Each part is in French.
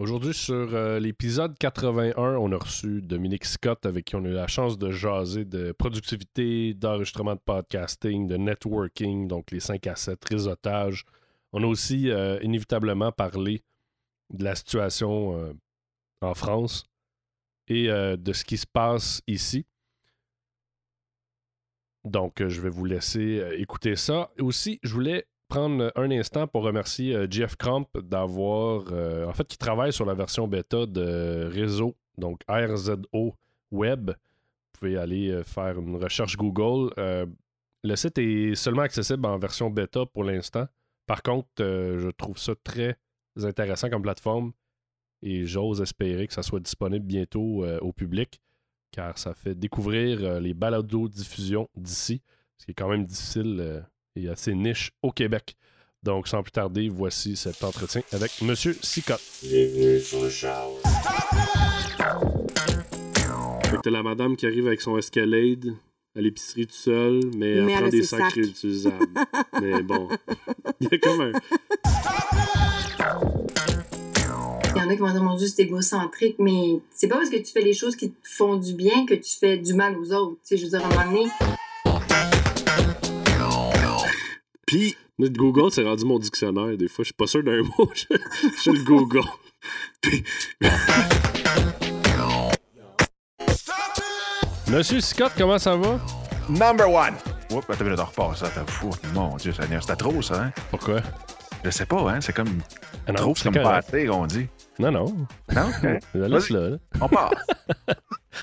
Aujourd'hui, sur euh, l'épisode 81, on a reçu Dominique Scott avec qui on a eu la chance de jaser de productivité, d'enregistrement de podcasting, de networking, donc les 5 à 7, réseautage. On a aussi euh, inévitablement parlé de la situation euh, en France et de ce qui se passe ici. Donc, je vais vous laisser écouter ça. Aussi, je voulais prendre un instant pour remercier euh, Jeff Crump d'avoir. Euh, en fait, qui travaille sur la version bêta de réseau, donc RZO Web. Vous pouvez aller euh, faire une recherche Google. le site est seulement accessible en version bêta pour l'instant. Par contre, je trouve ça très intéressant comme plateforme et j'ose espérer que ça soit disponible bientôt au public car ça fait découvrir les balados-diffusions d'ici, ce qui est quand même difficile et assez niche au Québec. Donc, sans plus tarder, voici cet entretien avec M. Sicotte. Bienvenue sur le t'as la madame qui arrive avec son Escalade à l'épicerie tout seul, mais, elle prend des sacs réutilisables. mais bon, il y a comme un... Il y en a qui vont dire, mon Dieu, c'est égocentrique, mais c'est pas parce que tu fais les choses qui te font du bien que tu fais du mal aux autres. Tu sais, je veux dire, à un moment donné, puis, notre Google, c'est rendu mon dictionnaire. Des fois, je suis pas sûr d'un mot. je, je le Google. Monsieur Scott, comment ça va? Number one! Oups, attends, je repars ça, t'as fou. Mon Dieu, c'était trop, ça, hein? Pourquoi? Je sais pas, hein? C'est comme. Ah trop, c'est comme pas assez, on dit. Non, non. Non? Okay. Laisse là, On part.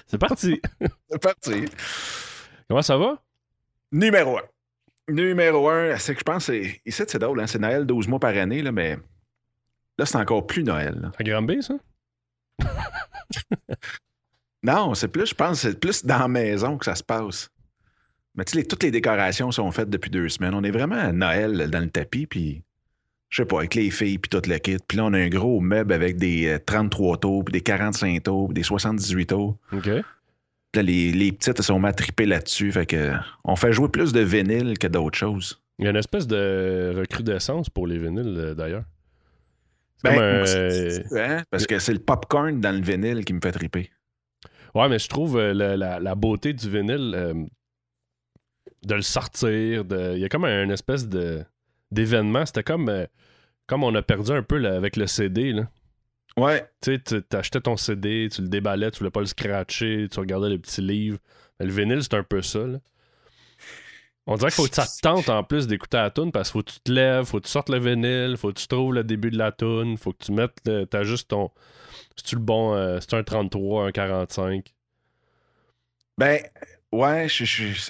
c'est parti. c'est parti. Comment ça va? Numéro un. Numéro un, c'est que je pense, ici, c'est drôle, hein, c'est Noël 12 mois par année, là, mais là, c'est encore plus Noël. À Granby, ça? non, c'est plus, je pense, c'est plus dans la maison que ça se passe. Mais tu sais, toutes les décorations sont faites depuis deux semaines. On est vraiment à Noël dans le tapis, puis je sais pas, avec les filles, puis tout le kit. Puis là, on a un gros meuble avec des 33 euh, tours, puis des 45 tours, puis des 78 tours. OK les, les petites sont matripées là-dessus. Fait que on fait jouer plus de vinyle que d'autres choses. Il y a une espèce de recrudescence pour les vinyles, euh, d'ailleurs. Ben, hein, parce que c'est le popcorn dans le vinyle qui me fait triper. Ouais, mais je trouve euh, la, beauté du vinyle, euh, de le sortir, de... il y a comme un, une espèce de d'événement. C'était comme, comme on a perdu un peu avec le CD. Là. Ouais. Tu sais, t'achetais ton CD, tu le déballais, tu voulais pas le scratcher, tu regardais les petits livres. Mais le vinyle, c'est un peu ça. Là. On dirait qu'il faut que ça te tente en plus d'écouter la tune parce qu'il faut que tu te lèves, faut que tu sortes le vinyle, faut que tu trouves le début de la tune, faut que tu mettes, t'as juste ton. C'est-tu le bon. Euh, c'est un 33, un 45? Ben, ouais, je suis.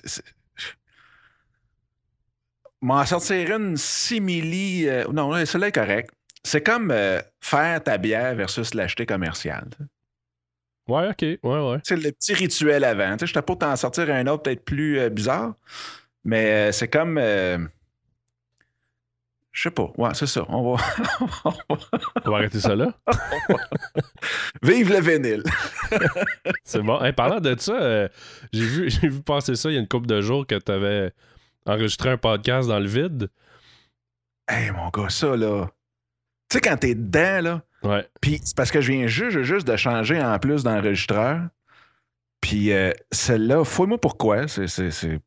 M'en sortir une simili. Euh, non, celle-là est correcte. C'est comme euh, faire ta bière versus l'acheter commercial. Ouais, ok. Ouais, ouais. C'est le petit rituel avant. Je t'ai pas t'en sortir un autre peut-être plus euh, bizarre, mais euh, c'est comme. je sais pas. Ouais, c'est ça. On va. On va arrêter ça là. Vive le vinyle. c'est bon. parlant de ça, j'ai vu, vu passer ça il y a une couple de jours que tu avais enregistré un podcast dans le vide. Hey, mon gars, ça, là. Tu sais, quand t'es dedans, là. Ouais. Puis c'est parce que je viens juste, juste de changer en plus d'enregistreur. Puis euh, celle-là, fouille-moi pourquoi. C'est, c'est,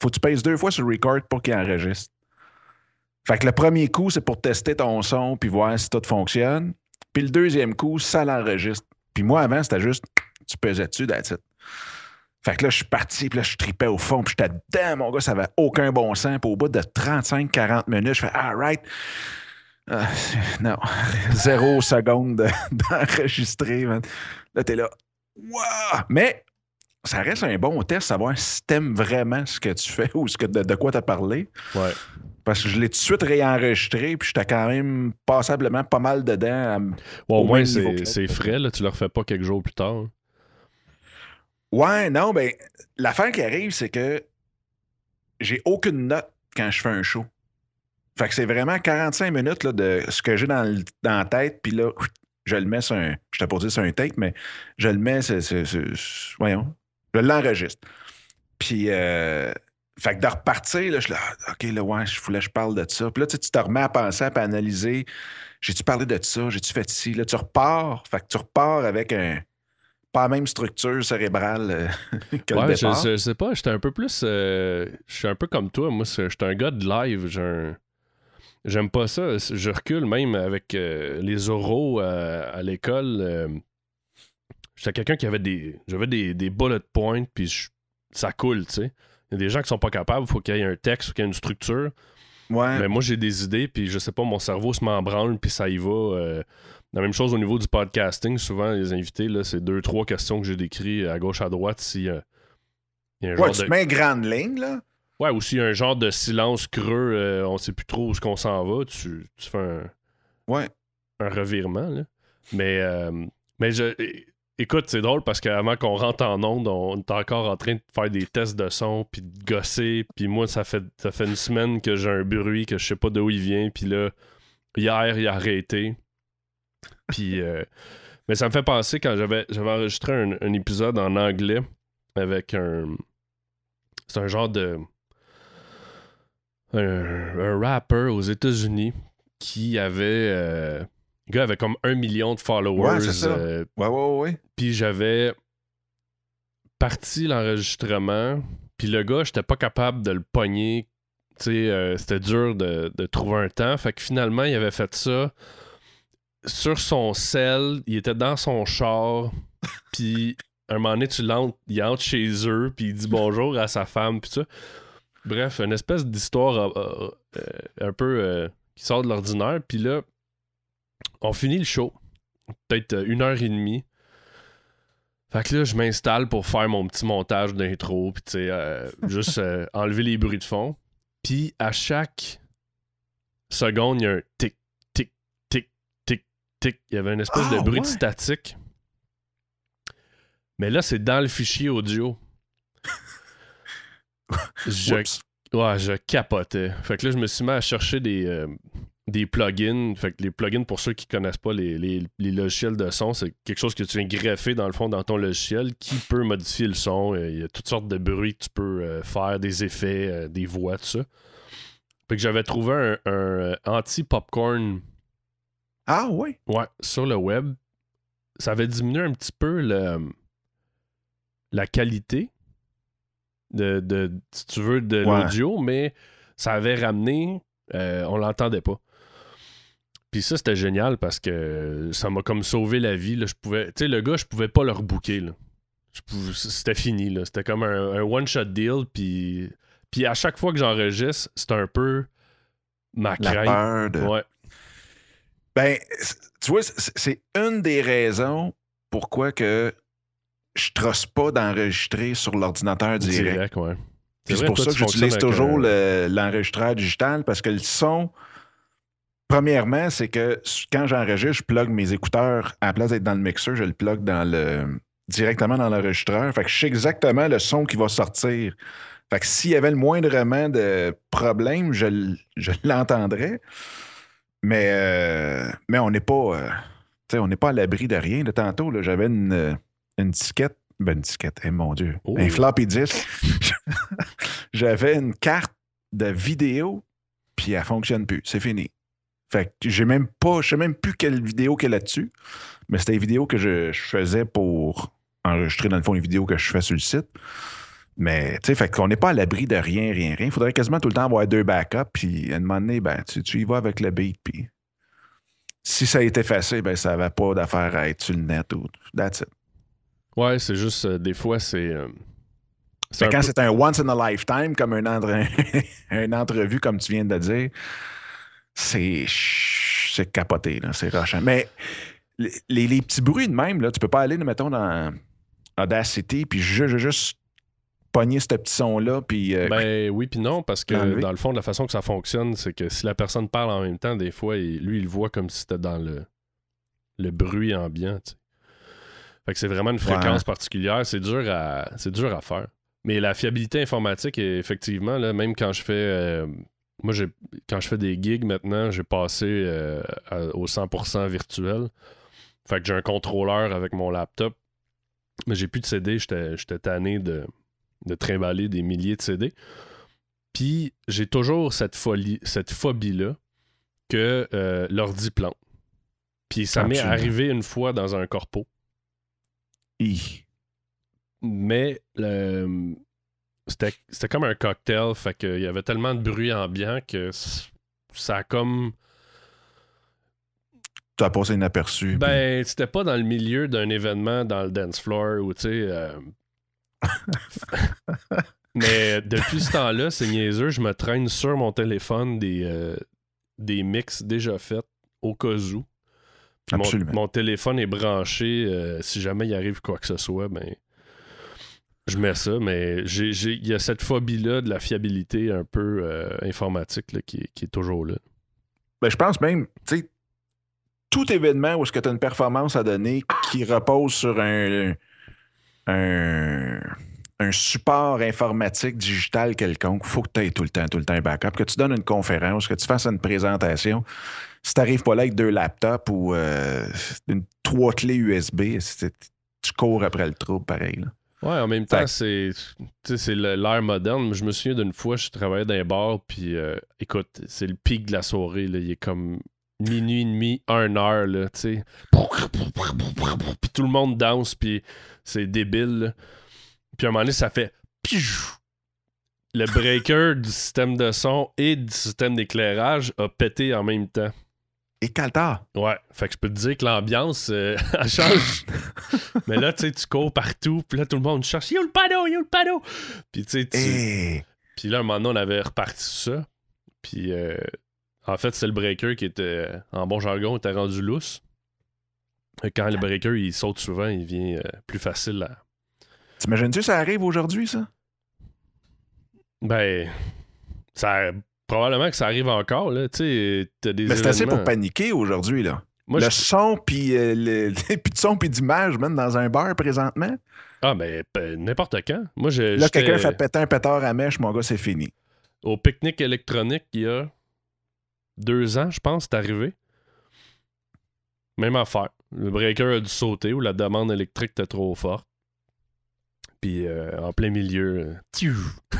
Faut que tu pèses deux fois sur record pour qu'il enregistre. Fait que le premier coup, c'est pour tester ton son puis voir si tout fonctionne. Puis le deuxième coup, ça l'enregistre. Puis moi, avant, c'était juste, tu pesais dessus, that's it. Fait que là, je suis parti, puis là, je tripais au fond, puis j'étais dedans, mon gars, ça avait aucun bon sens. Puis au bout de 35-40 minutes, je fais, all right, ah, non, zéro seconde d'enregistrer. là, t'es là. Mais ça reste un bon test, savoir si t'aimes vraiment ce que tu fais ou ce que, de, quoi t'as parlé. Ouais. Parce que je l'ai tout de suite réenregistré, puis j'étais quand même passablement pas mal dedans. au moins, c'est frais, là, tu le refais pas quelques jours plus tard. Ouais, non, ben, l'affaire qui arrive, c'est que j'ai aucune note quand je fais un show. Fait que c'est vraiment 45 minutes là, de ce que j'ai dans, dans, la tête, puis là, je le mets sur un. Je t'ai dit sur un tape, mais je le mets, c'est, voyons, je l'enregistre. Puis, euh, fait que de repartir, là, je suis là, ah, OK, là, ouais, je voulais que je parle de ça. Puis là, tu, sais, tu te remets à penser, à analyser. J'ai-tu parlé de ça? J'ai-tu fait ci? Là, tu repars. Fait que tu repars avec un. Pas la même structure cérébrale euh, que Ouais, le je, sais pas, j'étais un peu plus. euh, je suis un peu comme toi. Moi, j'étais un gars de live. j'ai un- J'aime pas ça. Je recule même avec euh, les oraux euh, à l'école. euh, J'étais quelqu'un qui avait des. J'avais des, des bullet points, puis je- ça coule, tu sais. Il y a des gens qui sont pas capables, il faut qu'il y ait un texte, faut qu'il y ait une structure. Ouais. Mais moi, j'ai des idées, puis je sais pas, mon cerveau se m'embranle, puis ça y va. euh, la même chose au niveau du podcasting. Souvent, les invités, là, c'est deux, trois questions que j'ai décrites à gauche, à droite. Si, euh, il y a un Ouais, genre tu de... te mets grande ligne, là. Ouais, ou s'il y a un genre de silence creux, euh, on sait plus trop où ce qu'on s'en va, tu, tu fais un, Ouais. un revirement. Là. Mais, euh, mais je, écoute, c'est drôle parce qu'avant qu'on rentre en onde, on est encore en train de faire des tests de son, puis de gosser. Puis moi, ça fait, ça fait une semaine que j'ai un bruit, que je sais pas d'où il vient. Puis là, hier, il a arrêté. Puis, euh, mais ça me fait penser quand j'avais, j'avais enregistré un, un épisode en anglais avec un. C'est un genre de. Un, un rapper aux États-Unis qui avait. euh, le gars avait comme un million de followers. Ouais, ça. euh, Ouais, ouais, ouais, ouais. puis j'avais parti l'enregistrement. Puis le gars, j'étais pas capable de le pogner. Tu sais, euh, c'était dur de, de trouver un temps. Fait que finalement, il avait fait ça sur son sel. Il était dans son char. Puis un moment donné, tu l'entres, il entre chez eux. Puis il dit bonjour à sa femme. Puis ça. Bref, une espèce d'histoire euh, euh, un peu euh, qui sort de l'ordinaire. Puis là, on finit le show. Peut-être une heure et demie. Fait que là, je m'installe pour faire mon petit montage d'intro, puis tu sais, euh, juste enlever les bruits de fond. Puis à chaque seconde, il y a un tic, tic, tic, tic, tic. Il y avait une espèce Ah, de bruit de ouais. statique. Mais là, c'est dans le fichier audio. Je, ouais, je capotais. Fait que là, je me suis mis à chercher des, euh, des plugins. Fait que les plugins, pour ceux qui connaissent pas les, les- les logiciels de son, c'est quelque chose que tu viens greffer dans le fond dans ton logiciel qui peut modifier le son. Euh, Il y a toutes sortes de bruits que tu peux euh, faire, des effets, euh, des voix, tout ça. Fait que j'avais trouvé un, un, anti-popcorn Ah, ouais. ouais, sur le web. Ça avait diminué un petit peu le, la qualité de, de, si tu veux, de Ouais. l'audio, mais ça avait ramené, euh, on l'entendait pas. Puis ça, c'était génial parce que ça m'a comme sauvé la vie. Là. Je pouvais, tu sais, le gars, je pouvais pas le rebooker. là. Pouvais- C'était fini. là. C'était comme un, un one-shot deal. Puis, puis à chaque fois que j'enregistre, c'est un peu ma La crainte. peur de. Ouais. Ben, tu vois, c'est une des raisons pourquoi que je trosse pas d'enregistrer sur l'ordinateur direct. Direct, ouais. Puis c'est pour toi, ça que j'utilise toujours un- le- l'enregistreur digital parce que le son, premièrement, c'est que quand j'enregistre, je plug mes écouteurs à la place d'être dans le mixeur, je le plug dans le directement dans l'enregistreur. Fait que je sais exactement le son qui va sortir. Fait que s'il y avait le moindrement de problème, je, je l'entendrais. Mais, euh, mais on n'est pas, euh, on n'est pas à l'abri de rien. De tantôt, j'avais une, euh, une disquette. Ben, une disquette, eh, mon Dieu. Oh. Un floppy disk. j'avais une carte de vidéo, puis elle fonctionne plus. C'est fini. Fait que j'ai même pas, je sais même plus quelle vidéo qu'il y a là-dessus, mais c'était une vidéo que je, je faisais pour enregistrer, dans le fond, les vidéos que je fais sur le site. Mais, tu sais, fait qu'on n'est pas à l'abri de rien, rien, rien. Il faudrait quasiment tout le temps avoir deux backups, puis à un moment donné, ben, tu, tu y vas avec le beat, puis si ça a été effacé, ben, ça n'avait pas d'affaire à être sur le net ou that's it. Ouais, c'est juste, euh, des fois, c'est. euh, c'est quand peu- c'est un once in a lifetime, comme un entre- une entrevue, comme tu viens de dire, c'est c'est capoté, là, c'est rochant. Mais les, les- petits bruits de même, là, tu peux pas aller, mettons, dans Audacity, puis ju- ju- juste pogner ce petit son-là, puis... euh, Ben oui, puis non, parce que dans le fond, la façon que ça fonctionne, c'est que si la personne parle en même temps, des fois, il- lui, il le voit comme si c'était dans le, le bruit ambiant. tu sais. Fait que c'est vraiment une fréquence particulière. C'est dur à c'est dur à faire. Mais la fiabilité informatique, est- effectivement, là, même quand je fais. euh, moi, j'ai quand je fais des gigs maintenant, j'ai passé euh, à- au 100% virtuel. Fait que j'ai un contrôleur avec mon laptop. Mais j'ai plus de CD. J'étais j'étais tanné de, de trimballer des milliers de CD. Puis j'ai toujours cette folie, cette phobie-là que euh, l'ordi plante. Puis ça m'est arrivé une fois dans un corpo. Mais le- c'était comme un cocktail. Fait qu'il y avait tellement de bruit ambiant que ça a comme. Tu as passé inaperçu. Ben, c'était pas dans le milieu d'un événement dans le dance floor ou tu sais. euh, Mais depuis ce temps-là, c'est niaiseux, je me traîne sur mon téléphone des, euh, des mix déjà faits au cas où. Mon, téléphone est branché. euh, si jamais il arrive quoi que ce soit, ben. Je mets ça, mais il y a cette phobie-là de la fiabilité un peu euh, informatique là, qui, est- qui est toujours là. Ben, je pense même, tu sais, tout événement où tu as une performance à donner qui repose sur un, un, un support informatique digital quelconque, faut que tu aies tout le temps, tout le temps un backup. Que tu donnes une conférence, que tu fasses une présentation. Si tu n'arrives pas là avec deux laptops ou euh, une, trois clés USB, tu cours après le trou pareil. là. Ouais, en même temps, c'est l'ère moderne. Je me souviens d'une fois, je travaillais dans un bar, puis euh, écoute, c'est le pic de la soirée. Là. Il est comme minuit et demi, une heure, là, tu sais. Puis tout le monde danse, puis c'est débile. là. Puis à un moment donné, ça fait. Le breaker du système de son et du système d'éclairage a pété en même temps. Et Caltar, Ouais, fait que je peux te dire que l'ambiance, euh, elle change. Mais là, tu sais, tu cours partout, puis là, tout le monde cherche Yo le panneau, yo le panneau. Puis tu sais, tu- hey, puis là, un moment donné, on avait reparti ça. Puis euh, en fait, c'est le breaker qui était, en bon jargon, était rendu lousse. Quand le breaker, il saute souvent, il vient euh, plus facile à. t'imagines-tu ça arrive aujourd'hui, ça? Ben, ça. Probablement que ça arrive encore, là. Tu sais, t'as des. Mais c'est assez pour paniquer aujourd'hui, là. Moi, le je- son, puis euh, le... de son, puis d'image, même dans un bar présentement. Ah, ben, n'importe quand. Moi, je. Là, quelqu'un fait péter un pétard à mèche, mon gars, c'est fini. au pique-nique électronique il y a deux ans, je pense, c'est arrivé. Même affaire. Le breaker a dû sauter ou la demande électrique était trop forte. Puis euh, en plein milieu, euh, tiou.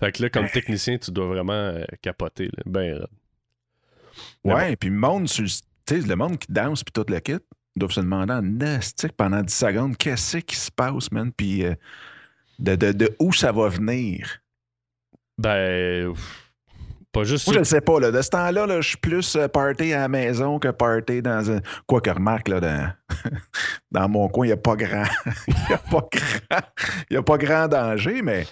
fait que là, comme technicien, tu dois vraiment euh, capoter. Là. Ben, Ouais, puis le monde, le- monde qui danse, puis tout le kit, doivent se demander en nastique pendant 10 secondes qu'est-ce qui se passe, man, puis euh, de, de, de où ça va venir? ben pas juste Moi, je ne sais pas, là, de ce temps-là, là, je suis plus euh, party à la maison que party dans un. Quoi que remarque, là, dans, dans mon coin, il n'y a pas grand. Il n'y a pas grand. Y a pas grand danger, mais.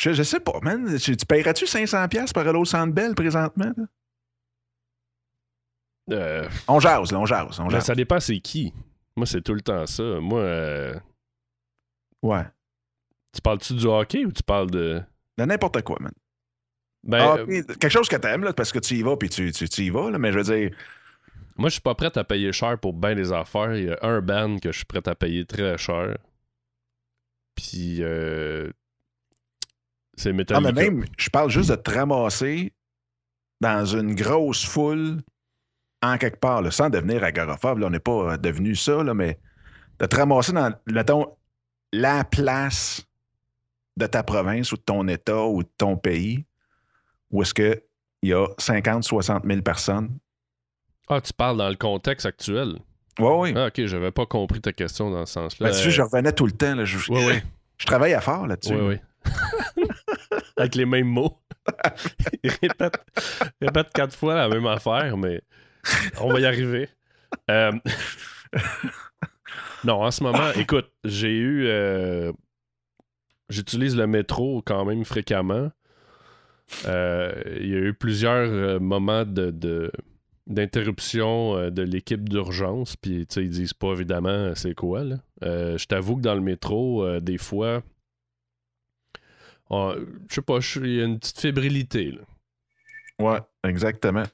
Je, je sais pas, man. Tu, tu paierais-tu 500$ pour aller au Centre Bell présentement? là? Euh, On jase, là, on jase, on ben, jase. ça dépend c'est qui. Moi, c'est tout le temps ça. Moi, euh, Ouais. tu parles-tu du hockey ou tu parles de. De n'importe quoi, man. Ben, Ah, euh, Quelque chose que t'aimes, là, parce que tu y vas, puis tu, tu, tu y vas, là, mais je veux dire, Moi, je suis pas prêt à payer cher pour bien des affaires. Il y a un band que je suis prêt à payer très cher. Puis, euh, c'est ah, Metallica. mais même, je parle juste de te ramasser dans une grosse foule en quelque part, là, sans devenir agoraphobe. Là, on n'est pas euh, devenu ça, là, mais de te ramasser dans, mettons, la place de ta province ou de ton État ou de ton pays où est-ce qu'il y a 50, 60 000 personnes. Ah, tu parles dans le contexte actuel. Oui, oui. Ah, ok, j'avais pas compris ta question dans ce sens-là. Là-dessus, je revenais tout le temps. Là, je, Oui, oui. je travaille à fort là-dessus. Oui, oui. Avec les mêmes mots. Il répète, répète quatre fois la même affaire, mais on va y arriver. Euh, Non, en ce moment, écoute, j'ai eu. euh, J'utilise le métro quand même fréquemment. Euh, Il y a eu plusieurs moments de. d'interruption de l'équipe d'urgence, puis tu sais, ils disent pas évidemment c'est quoi. Là. Je t'avoue que dans le métro, des fois, je sais pas, il y a une petite fébrilité. là. Ouais, exactement.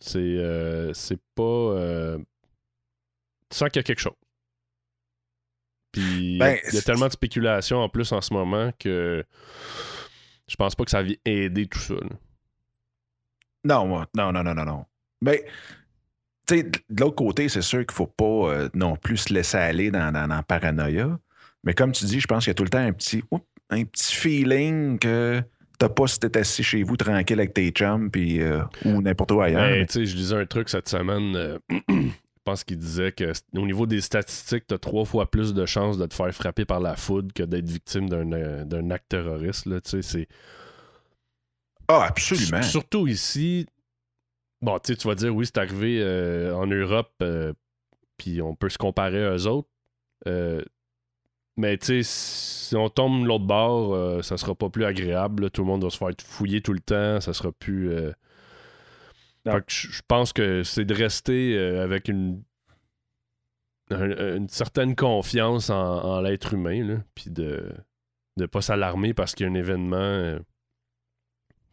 C'est euh, c'est pas. euh, Tu sens qu'il y a quelque chose. Puis il y a- Ben, il y a tellement de spéculation en plus en ce moment que je pense pas que ça vient aider tout ça. là. Non, moi, non, non, non, non, non. Mais, tu sais, de l'autre côté, c'est sûr qu'il faut pas euh, non plus se laisser aller dans, dans, dans la paranoïa. Mais comme tu dis, je pense qu'il y a tout le temps un petit. Oups, un petit feeling que t'as pas si t'es assis chez vous tranquille avec tes chums puis, euh, ou n'importe où ailleurs. Ben, je lisais un truc cette semaine. euh, je pense qu'il disait que au niveau des statistiques, t'as trois fois plus de chances de te faire frapper par la foudre que d'être victime d'un euh, acte terroriste. Là, c'est ah, absolument. Sur- Surtout ici, bon, tu sais, tu vas dire, oui, c'est arrivé en Europe, puis on peut se comparer à eux autres. Mais tu sais, si on tombe l'autre bord, euh, ça sera pas plus agréable. là. Tout le monde va se faire fouiller tout le temps. Ça sera plus. euh, Non. Fait que je pense que c'est de rester euh, avec une. un- une certaine confiance en, en l'être humain, là, puis de ne pas s'alarmer parce qu'il y a un événement euh,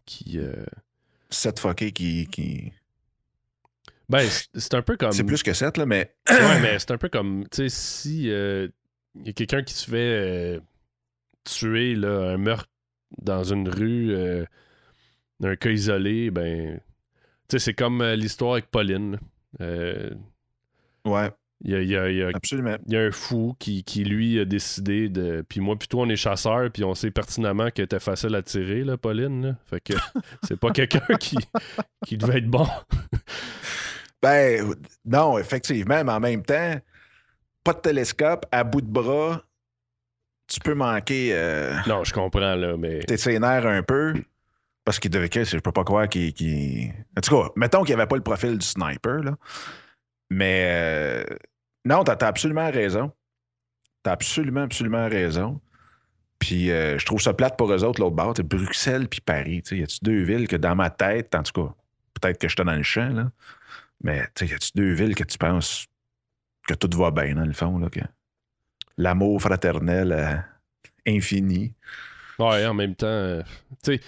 qui. euh, Sept fuckés qui. qui... Ben, c'est un peu comme. C'est plus que sept, là, mais. Ouais, mais c'est un peu comme, tu sais, si euh, y a quelqu'un qui se fait euh, tuer, là, un meurtre dans une rue, euh, un cas isolé, ben, tu sais, c'est comme euh, l'histoire avec Pauline. Ouais, Il y, a, y a- y a- absolument. y a un fou qui, qui, lui, a décidé de. Puis moi, plutôt, on est chasseurs, puis on sait pertinemment qu'elle était facile à tirer, là, Pauline. là. Fait que c'est pas quelqu'un qui, qui devait être bon. Ben, non, effectivement, mais en même temps, pas de télescope, à bout de bras, tu peux manquer euh, Non, je comprends, là, mais. tes nerfs un peu. Parce qu'il devait, je peux pas croire qu'il. En tout cas, mettons qu'il n'y avait pas le profil du sniper, là. Mais euh, non, t'as as absolument raison. T'as absolument, absolument raison. Puis euh, je trouve ça plate pour eux autres, l'autre bord. t'sais, Bruxelles puis Paris. tu sais, Y a-tu deux villes que dans ma tête, en tout cas, peut-être que j'étais dans le champ, là. Mais tu sais, y a-tu deux villes que tu penses que tout va bien, dans le fond, là? Que l'amour fraternel euh, infini. Ouais, en même temps, euh, tu sais,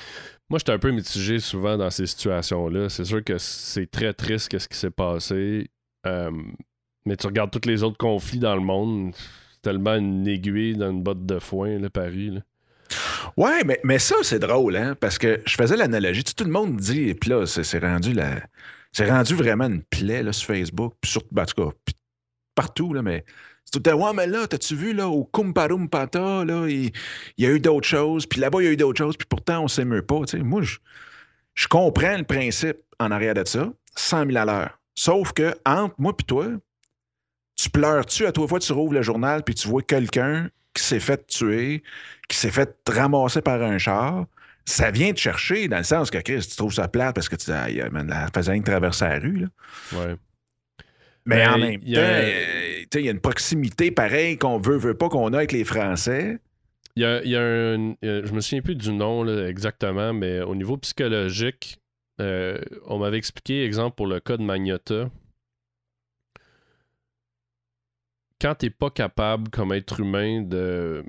moi, j'étais un peu mitigé souvent dans ces situations-là. C'est sûr que c'est très triste qu'est-ce qui s'est passé. Euh, mais tu regardes tous les autres conflits dans le monde, c'est tellement une aiguille dans une botte de foin, là, Paris. Là. Ouais, mais, mais ça, c'est drôle, hein, parce que je faisais l'analogie. Tu sais, tout le monde dit, puis là, c'est rendu la. C'est rendu vraiment une plaie là, sur Facebook, puis sur, ben, en tout cas, puis partout, là, mais c'est tout le temps, ouais, mais là, t'as-tu vu, là, au Kumparum Pata, là, il, y a eu d'autres choses, puis là-bas, il y a eu d'autres choses, puis pourtant, on s'émeut pas, tu sais. Moi, je, je comprends le principe en arrière de ça, 100 000 à l'heure. Sauf que, entre moi puis toi, tu pleures-tu à toi fois tu rouvres le journal, puis tu vois quelqu'un qui s'est fait tuer, qui s'est fait ramasser par un char, ça vient te chercher dans le sens que Chris, tu trouves ça plate parce que tu dis, Aïe, man, la faisait traverser la rue. Là. Mais Ben, en même y a- temps, euh, il y a une proximité pareille qu'on veut, veut pas qu'on a avec les Français. Il y a, il y a un. Je me souviens plus du nom là, exactement, mais au niveau psychologique, euh, on m'avait expliqué, exemple, pour le cas de Magnota. Quand t'es pas capable, comme être humain, de.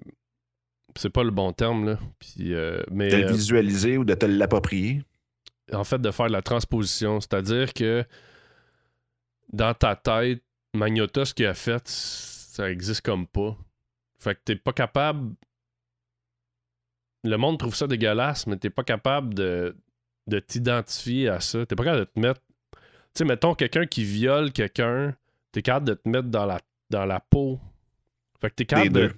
C'est pas le bon terme, là. Puis, euh, mais, De le euh, visualiser ou de te l'approprier. en fait, de faire de la transposition. C'est-à-dire que dans ta tête, Magnota, ce qu'il a fait, ça existe comme pas. Fait que t'es pas capable. Le monde trouve ça dégueulasse, mais t'es pas capable de, de t'identifier à ça. T'es pas capable de te mettre. Tu sais, mettons quelqu'un qui viole quelqu'un, t'es capable de te mettre dans la, dans la peau. Fait que t'es capable de,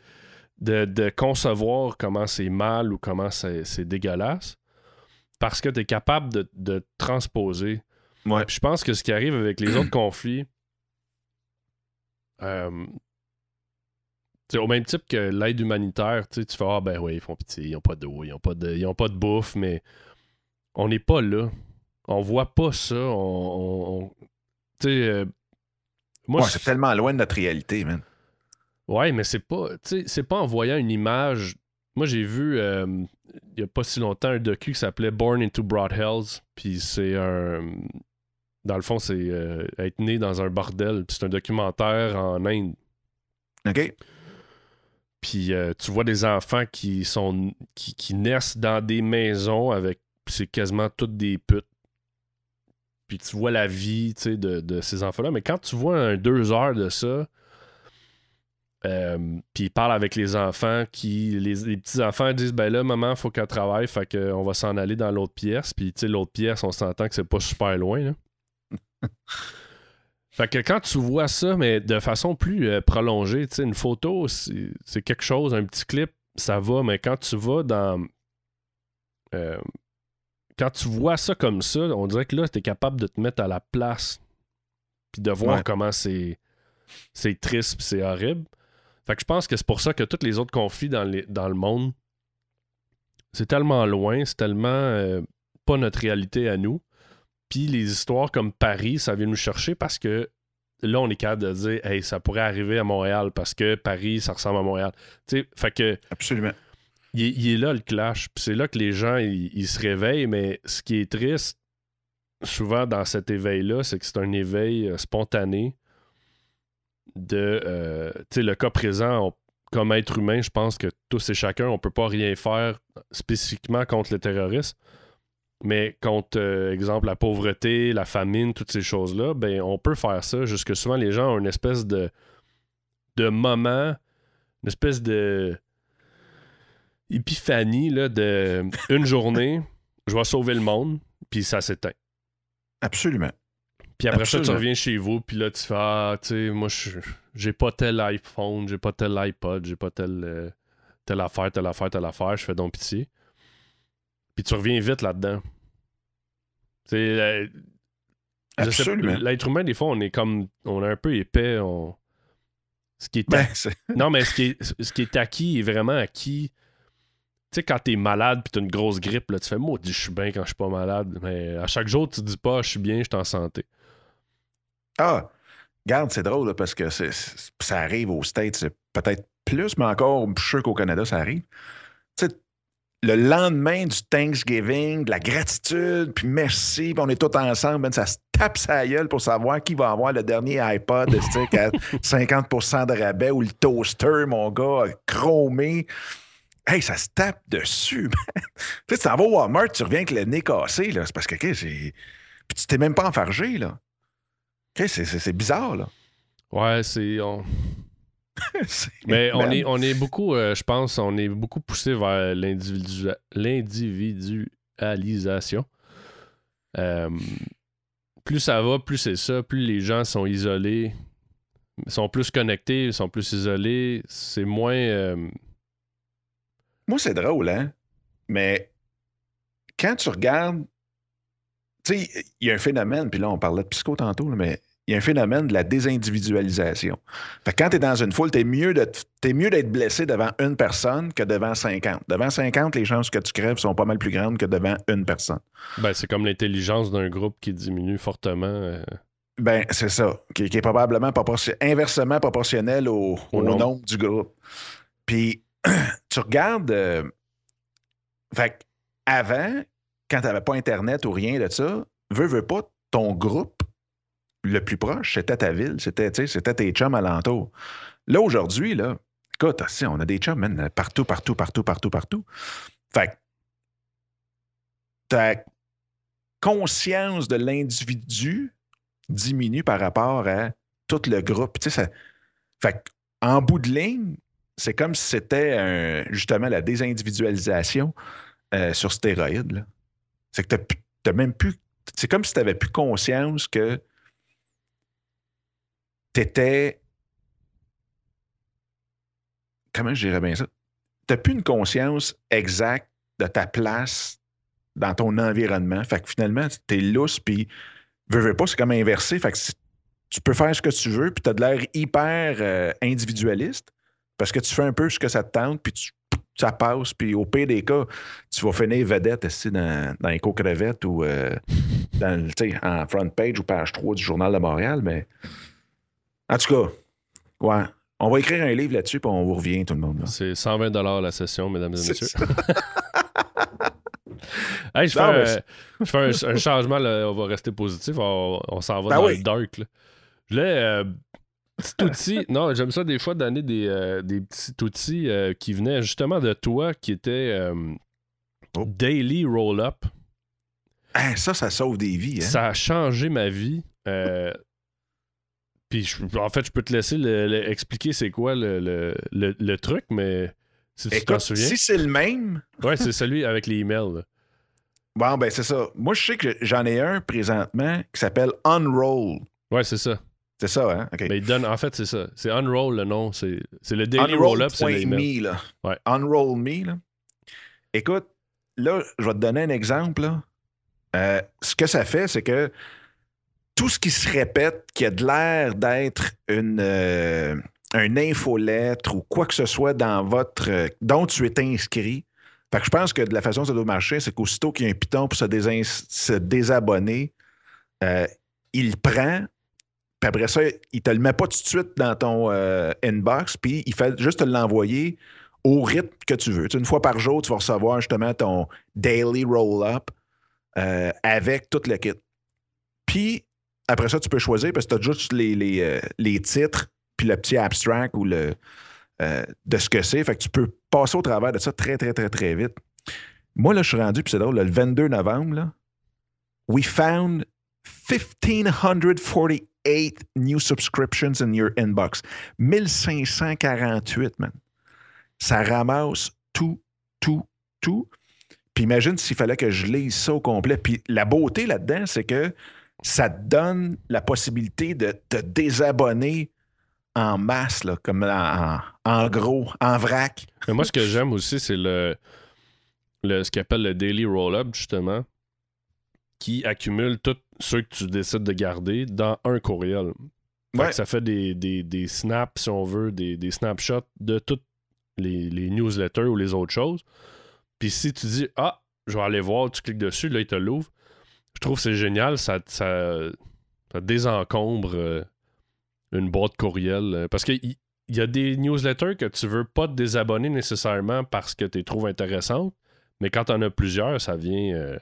de, de concevoir comment c'est mal ou comment c'est c'est dégueulasse parce que t'es capable de, de transposer. Ouais. Puis je pense que ce qui arrive avec les autres conflits, euh, au même type que l'aide humanitaire, tu fais Ah ben oui, ils font pitié, ils n'ont pas d'eau, ils n'ont pas, de, ils ont pas de bouffe, mais on n'est pas là. On voit pas ça. On, on- on- tu sais, euh, moi, Ouais, c'est tellement loin de notre réalité, man. Ouais, mais c'est pas, c'est pas en voyant une image. Moi, j'ai vu euh, il y a pas si longtemps un docu qui s'appelait Born into Broad Hells, puis c'est un, dans le fond, c'est euh, être né dans un bordel. C'est un documentaire en Inde. OK? Puis euh, tu vois des enfants qui sont qui, qui naissent dans des maisons avec c'est quasiment toutes des putes. Puis tu vois la vie de, de ces enfants-là. Mais quand tu vois un deux heures de ça, euh, puis ils parlent avec les enfants qui. Les, les petits-enfants disent Ben là, maman, faut qu'elle travaille, fait qu'on va s'en aller dans l'autre pièce. Puis tu sais, l'autre pièce, on s'entend que c'est pas super loin. Là. Fait que quand tu vois ça, mais de façon plus euh, prolongée, tu sais, une photo, c'est quelque chose, un petit clip, ça va, mais quand tu vas dans. euh, quand tu vois ça comme ça, on dirait que là, tu es capable de te mettre à la place. Puis de voir Ouais. comment c'est. C'est triste, puis c'est horrible. Fait que je pense que c'est pour ça que tous les autres conflits dans, les- dans le monde, c'est tellement loin, c'est tellement euh, pas notre réalité à nous. Puis les histoires comme Paris, ça vient nous chercher parce que là, on est capable de dire, hey, ça pourrait arriver à Montréal parce que Paris, ça ressemble à Montréal. Tu sais, fait que Absolument. il est, il est là le clash. Puis c'est là que les gens ils, ils se réveillent, mais ce qui est triste, souvent dans cet éveil-là, c'est que c'est un éveil euh, spontané de. euh, tu sais, le cas présent, on- comme être humain, je pense que tous et chacun, on peut pas rien faire spécifiquement contre le terrorisme. Mais contre, euh, exemple, la pauvreté, la famine, toutes ces choses-là, ben on peut faire ça. Jusque souvent, les gens ont une espèce de, de moment, une espèce de épiphanie là, de une journée, je vais sauver le monde, puis ça s'éteint. Absolument. Puis après ça, tu reviens chez vous, puis là, tu fais Ah, tu sais, moi, je- j'ai pas tel iPhone, j'ai pas tel iPod, j'ai pas tel, euh, telle affaire, telle affaire, telle affaire, je fais donc pitié. Puis tu reviens vite là-dedans. Sais, euh, Absolument. l'être humain, des fois, on est comme, on est un peu épais, on... Ce qui est Ben, c'est- non, mais ce qui est, ce qui est acquis est vraiment acquis. Tu sais, quand t'es malade puis t'as une grosse grippe, là, tu fais maudit, je suis bien quand je suis pas malade. Mais à chaque jour, tu te dis pas, je suis bien, je suis en santé. Ah, garde, c'est drôle là, parce que c'est- c'est- ça arrive aux States, c'est peut-être plus, mais encore, je suis sûr qu'au Canada, ça arrive. Le lendemain du Thanksgiving, de la gratitude, puis merci, puis on est tous ensemble, ben, ça se tape sa gueule pour savoir qui va avoir le dernier iPod sais, à 50% de rabais ou le toaster, mon gars, chromé. Hey, ça se tape dessus, man. Tu sais, tu t'en vas au Walmart, tu reviens avec le nez cassé, là. C'est parce que, OK, c'est. Puis tu t'es même pas enfargé, là. OK, c'est- c'est c'est bizarre, là. Ouais, c'est. on- C'est- Mais on est, on est beaucoup, euh, je pense, on est beaucoup poussé vers l'individu- l'individualisation. Euh, plus ça va, plus c'est ça, plus les gens sont isolés, sont plus connectés, sont plus isolés, c'est moins. euh, Moi, c'est drôle, hein? Mais quand tu regardes, tu sais, il y a un phénomène, puis là, on parlait de psycho tantôt, là, mais il y a un phénomène de la désindividualisation. Fait que quand tu es dans une foule, tu es mieux de- t'es mieux d'être blessé devant une personne que devant 50. Devant 50, les chances que tu crèves sont pas mal plus grandes que devant une personne. Ben, c'est comme l'intelligence d'un groupe qui diminue fortement. euh, Ben, c'est ça, qui, qui est probablement proportion- inversement proportionnel au, Au au nombre. nombre du groupe. Puis, tu regardes. euh, fait avant, quand tu n'avais pas Internet ou rien de ça, veux, veux pas, ton groupe le plus proche, c'était ta ville, c'était, tu tes chums alentour. Là, aujourd'hui, là, écoute, on a des chums, partout, partout, partout, partout, partout. Fait que ta conscience de l'individu diminue par rapport à tout le groupe. Tu. Fait en bout de ligne, c'est comme si c'était justement la désindividualisation euh, sur stéroïdes. là. C'est que t'as même plus. C'est comme si tu n'avais plus conscience que tu étais. Comment je dirais bien ça? Tu n'as plus une conscience exacte de ta place dans ton environnement. Fait que finalement, tu es lousse, puis veux, veux pas, c'est comme inversé. Fait que tu peux faire ce que tu veux, puis tu as de l'air hyper euh, individualiste parce que tu fais un peu ce que ça te tente, puis tu- ça passe, puis au pire des cas, tu vas finir vedette ici dans, dans les crevettes ou euh, dans, en front page ou page 3 du Journal de Montréal. Mais en tout cas, ouais, on va écrire un livre là-dessus, puis on vous revient, tout le monde. là. C'est 120 la session, mesdames et messieurs. Hey, je fais, Non, un, mais c'est- je fais un, un changement, là, on va rester positif, on, on s'en va Ben dans oui. le dark. Là. Je voulais, euh, petit outil, non, j'aime ça des fois donner des, euh, des petits outils euh, qui venaient justement de toi, qui étaient Oh. Daily Roll-Up. Hein, ça, ça sauve des vies. Hein? Ça a changé ma vie. Puis je- en fait, je peux te laisser le- le- expliquer c'est quoi le, le- truc, mais si tu t'en souviens. si c'est le même, Ouais, c'est celui avec les emails. là. bon, ben c'est ça. Moi, je sais que j'en ai un présentement qui s'appelle Unroll. Ouais, c'est ça. C'est ça, hein? OK. Mais il donne, en fait, c'est ça. C'est Unroll le nom. C'est le Daily Roll-Up. email. Unroll.me, là. Ouais. Unroll Me, là. Écoute, là, je vais te donner un exemple, là. Euh, ce que ça fait, c'est que tout ce qui se répète, qui a de l'air d'être une, euh, un infolettre ou quoi que ce soit dans votre, euh, dont tu es inscrit. Fait que je pense que de la façon dont ça doit marcher, c'est qu'aussitôt qu'il y a un piton pour se, désabonner, euh, il prend, puis après ça, il te le met pas tout de suite dans ton inbox, puis il fait juste te l'envoyer au rythme que tu veux. Une fois par jour, tu vas recevoir justement ton daily roll-up avec tout le kit. Puis après ça, tu peux choisir parce que tu as juste les, les, euh, les titres puis le petit abstract ou le euh, de ce que c'est. Fait que tu peux passer au travers de ça très, très, très, très vite. Moi, là, je suis rendu, puis c'est drôle, là, le 22 novembre, là, we found 1548 new subscriptions in your inbox. 1548, man. Ça ramasse tout, tout, tout. Puis imagine s'il fallait que je lise ça au complet. Puis la beauté là-dedans, c'est que ça te donne la possibilité de te désabonner en masse, là, comme en, gros, en vrac. Mais moi, ce que j'aime aussi, c'est le, le ce qu'on appelle le Daily Roll-Up, justement, qui accumule tous ceux que tu décides de garder dans un courriel. Fait Ouais. que ça fait des, des, des snaps, si on veut, des, des snapshots de toutes les, les newsletters ou les autres choses. Puis si tu dis, ah, je vais aller voir, tu cliques dessus, là, il te l'ouvre. Je trouve que c'est génial, ça, ça, désencombre euh, une boîte courriel. euh, parce qu'il il y a des newsletters que tu veux pas te désabonner nécessairement parce que tu les trouves intéressantes, mais quand tu en as plusieurs, ça vient. euh,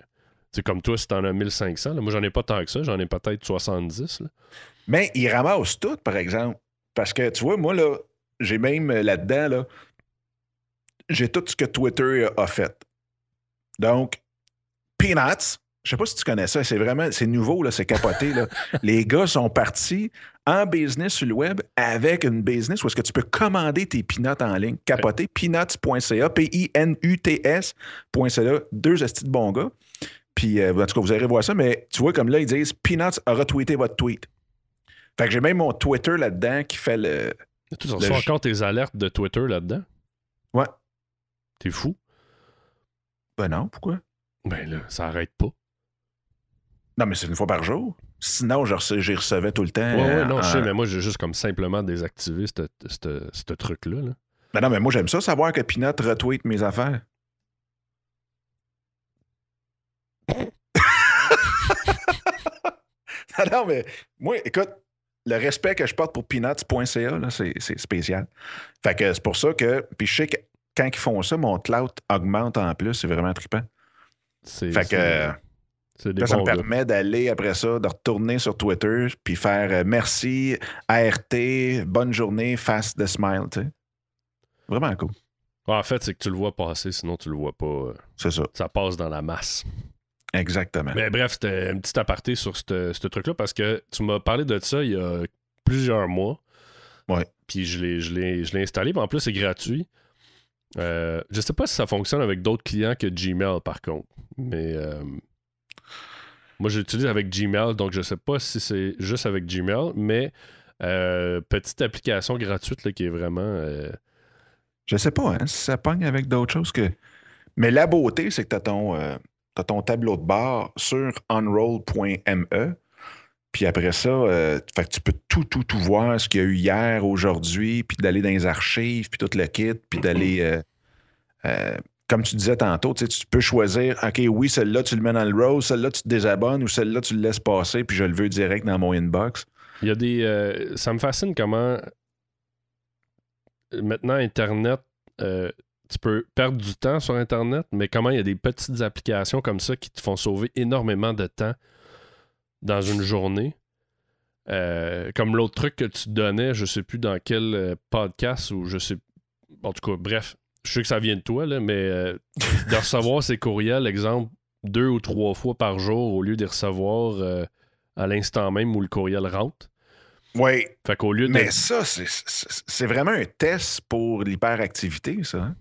c'est comme toi, si tu en as 1500, là, moi j'en ai pas tant que ça, j'en ai peut-être 70. là. Mais il ramasse tout, par exemple. Parce que, tu vois, moi, là, j'ai même euh, là-dedans, là, j'ai tout ce que Twitter a fait. Donc, Peanuts, je sais pas si tu connais ça, c'est vraiment, c'est nouveau, là, c'est capoté. Là. Les gars sont partis en business sur le web avec une business où est-ce que tu peux commander tes peanuts en ligne. Capoté, peanuts.ca, P-I-N-U-T-S.ca, deux estis de bons gars. Puis, euh, en tout cas, vous irez voir ça, mais tu vois, comme là, ils disent Peanuts a retweeté votre tweet. Fait que j'ai même mon Twitter là-dedans qui fait le. Tu reçois encore tes alertes de Twitter là-dedans? Ouais. T'es fou? Ben non, pourquoi? Ben là, ça arrête pas. Non, mais c'est une fois par jour. Sinon, j'y recevais tout le temps. Ouais, ouais, euh, non, je sais, mais moi, j'ai juste comme simplement désactivé ce- truc-là. là. Ben non, mais moi, j'aime ça savoir que Peanut retweet mes affaires. non, mais moi, écoute, le respect que je porte pour peanuts.ca, c'est spécial. Fait que c'est pour ça que. Puis je sais que quand ils font ça, mon cloud augmente en plus. C'est vraiment trippant. Fait que. Là, ça me permet d'aller après ça, de retourner sur Twitter, puis faire euh, merci, ART, bonne journée, fast the smile, tu sais. Vraiment cool. En fait, c'est que tu le vois passer, sinon tu le vois pas. euh, C'est ça. Ça passe dans la masse. Exactement. Mais bref, c'était un petit aparté sur ce truc-là parce que tu m'as parlé de ça il y a plusieurs mois. Ouais. Puis l'ai, je l'ai installé, mais en plus, c'est gratuit. Euh, je sais pas si ça fonctionne avec d'autres clients que Gmail, par contre. Mais euh, moi, j'utilise avec Gmail, donc je sais pas si c'est juste avec Gmail, mais euh, petite application gratuite là, qui est vraiment. euh, Je sais pas hein, si ça pogne avec d'autres choses que. Mais la beauté, c'est que tu as ton, euh, ton tableau de bord sur unroll.me. Puis après ça, euh, tu peux tout, tout, tout voir ce qu'il y a eu hier, aujourd'hui, puis d'aller dans les archives, puis tout le kit, puis d'aller. Comme tu disais tantôt, tu peux choisir, OK, oui, celle-là, tu le mets dans le row, celle-là, tu te désabonnes, ou celle-là, tu le laisses passer, puis je le veux direct dans mon inbox. Il y a des. euh, ça me fascine comment. Maintenant, Internet, euh, tu peux perdre du temps sur Internet, mais comment il y a des petites applications comme ça qui te font sauver énormément de temps dans une journée. Euh, comme l'autre truc que tu donnais, je sais plus dans quel podcast ou je sais. En tout cas, bref, je sais que ça vient de toi, là, mais euh, de recevoir ces courriels, exemple, deux ou trois fois par jour au lieu de les recevoir euh, à l'instant même où le courriel rentre. Oui, Fait qu'au lieu de. mais ça, c'est- vraiment un test pour l'hyperactivité, ça. hein?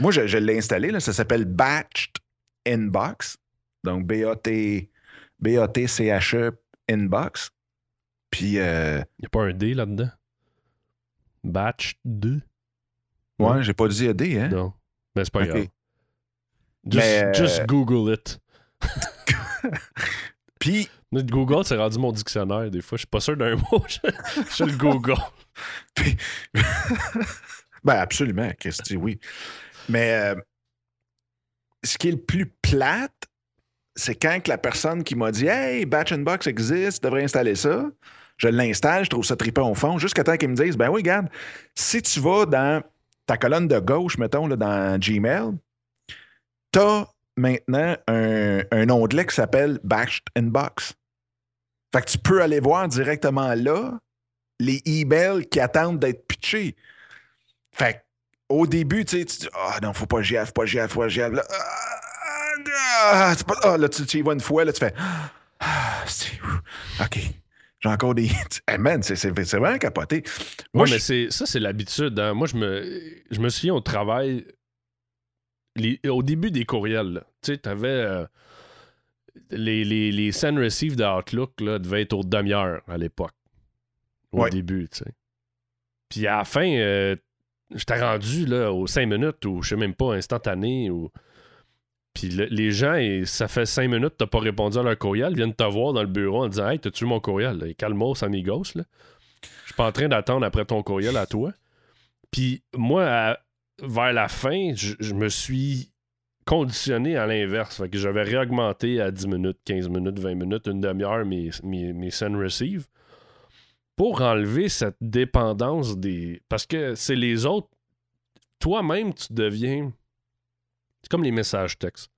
Moi, je, je l'ai installé, là, ça s'appelle Batched Inbox. Donc, B-A-T- B-A-T-C-H-E Inbox. Puis, euh, Il n'y a pas un D là-dedans? Batch 2? Ouais, j'ai pas dit D, hein? Non. Mais c'est pas grave. Just, Mais, euh, just Google it. Puis, Mais Google, c'est rendu mon dictionnaire des fois. Je suis pas sûr d'un mot. Je, je le Google. ben absolument, Christy, oui. Mais euh, ce qui est le plus plate, c'est quand que la personne qui m'a dit Hey, Batch and Box existe, tu devrais installer ça. Je l'installe, je trouve ça trippant au fond, jusqu'à temps qu'ils me disent Ben oui, regarde, si tu vas dans ta colonne de gauche, mettons, là, dans Gmail, tu as maintenant un, un onglet qui s'appelle Batch and Box. Fait que tu peux aller voir directement là les emails qui attendent d'être pitchés. Fait que, au début, tu dis Ah non, faut pas faut pas faut pas aille. Là, ah, ah, pas- ah, là, tu, y vas une fois, là, tu fais Ah, c'est- OK. J'ai encore des. Hey, man, c'est c'est- c'est vraiment capoté. Moi, Ouais, je- mais c'est, ça, c'est l'habitude. hein. Moi, je me, je me souviens au travail, les- au début des courriels, tu sais, t'avais euh, les, les, les send receive de Outlook là, devaient être aux demi-heures à l'époque. Au Ouais. début, tu sais. Puis à la fin, euh, j'étais rendu là, aux 5 minutes ou je sais même pas, instantané. Ou... Puis le- les gens, ça fait 5 minutes que t'as pas répondu à leur courriel, viennent te voir dans le bureau en disant Hey, t'as-tu eu mon courriel? Calmos, amigos. Je suis pas en train d'attendre après ton courriel à toi. Puis moi, vers la fin, je, je me suis conditionné à l'inverse. Fait que j'avais réaugmenté à 10 minutes, 15 minutes, 20 minutes, une demi-heure mes, mes, mes send receive pour enlever cette dépendance des. Parce que c'est les autres. Toi-même, tu deviens. C'est comme les messages textes.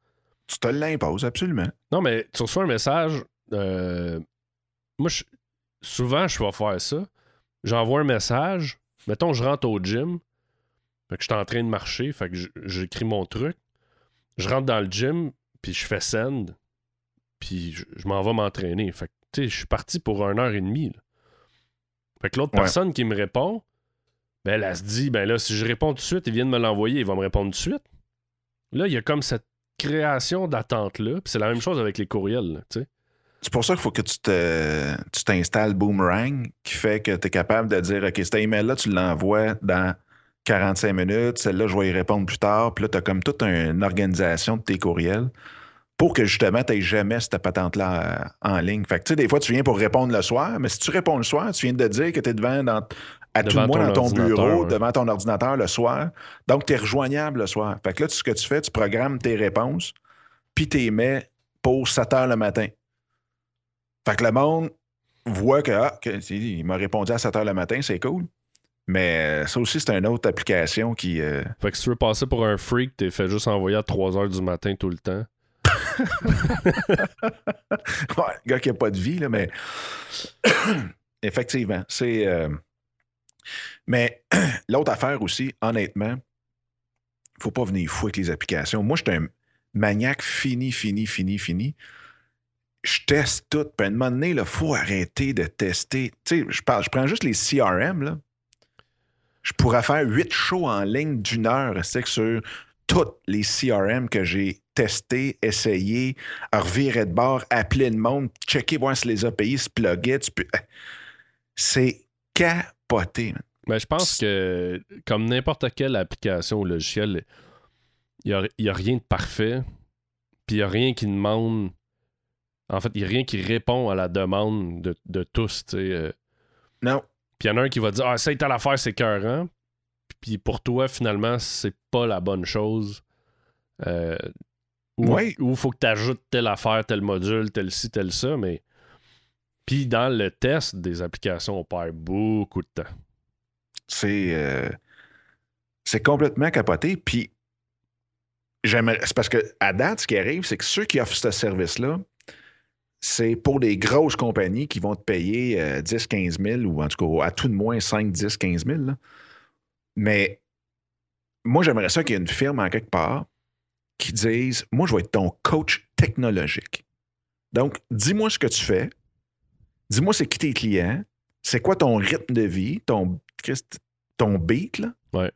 tu te l'imposes, absolument. Non, mais tu reçois un message. euh, moi, je- souvent, je vais faire ça. J'envoie un message. Mettons, je rentre au gym. Fait que je suis en train de marcher. Fait que j'écris mon truc. Je rentre dans le gym. Puis je fais send. Puis je, je m'en vais m'entraîner. Fait que, tu sais, je suis parti pour une heure et demie. là. Fait que l'autre Ouais. personne qui me répond, ben, elle, elle se dit, ben là, si je réponds tout de suite, il vient de me l'envoyer, il va me répondre tout de suite. Là, il y a comme cette création d'attente-là. Puis c'est la même chose avec les courriels. C'est pour ça qu'il faut que tu t'installes Boomerang, qui fait que tu es capable de dire OK, cet email-là, tu l'envoies dans 45 minutes, celle-là, je vais y répondre plus tard. Puis là, tu as comme toute une organisation de tes courriels pour que justement, tu n'aies jamais cette patente-là euh, en ligne. Fait que tu sais, des fois, tu viens pour répondre le soir, mais si tu réponds le soir, tu viens de dire que tu es devant dans, à tout le moins dans ton bureau, ouais. devant ton ordinateur le soir. Donc, tu es rejoignable le soir. Fait que là, ce que tu fais, tu programmes tes réponses, puis tu les mets pour 7 heures le matin. Fait que le monde voit que, ah, que- il m'a répondu à 7 heures le matin, c'est cool. Mais euh, ça aussi, c'est une autre application qui. euh, Fait que si tu veux passer pour un freak, t'es fait juste envoyer à 3 h du matin tout le temps. Ouais, le gars qui n'a pas de vie, là, mais effectivement, c'est. euh, Mais l'autre affaire aussi, honnêtement, il faut pas venir fou avec les applications. Moi, je suis un maniaque fini, fini, fini, fini. Je teste tout. Puis à un moment donné, il faut arrêter de tester. Tu sais, je, parle, je prends juste les CRM, là. Je pourrais faire huit shows en ligne d'une heure c'est que sur tous les CRM que j'ai testés, essayés, revirer de bord, appeler le monde, checker, voir si les API se pluguaient. C'est capoté. Mais je pense que, comme n'importe quelle application ou logiciel, il n'y a, rien de parfait. Puis il n'y a rien qui demande. En fait, il n'y a rien qui répond à la demande de, de tous. euh. Non. Puis il y en a un qui va dire Ah, ça, telle affaire, c'est cœurant. Puis pour toi, finalement, c'est pas la bonne chose. Euh, ou il faut que tu ajoutes telle affaire, tel module, tel ci, tel ça. Mais. Puis dans le test des applications, on perd beaucoup de temps. C'est euh, c'est complètement capoté. Puis. C'est parce que à date, ce qui arrive, c'est que ceux qui offrent ce service-là, c'est pour des grosses compagnies qui vont te payer euh, 10, 15 000 ou en tout cas à tout de moins 5, 10, 15 000. là. Mais moi, j'aimerais ça qu'il y ait une firme en quelque part qui dise Moi, je vais être ton coach technologique. Donc, dis-moi ce que tu fais. Dis-moi c'est qui tes clients? C'est quoi ton rythme de vie, ton, beat, là? Ouais.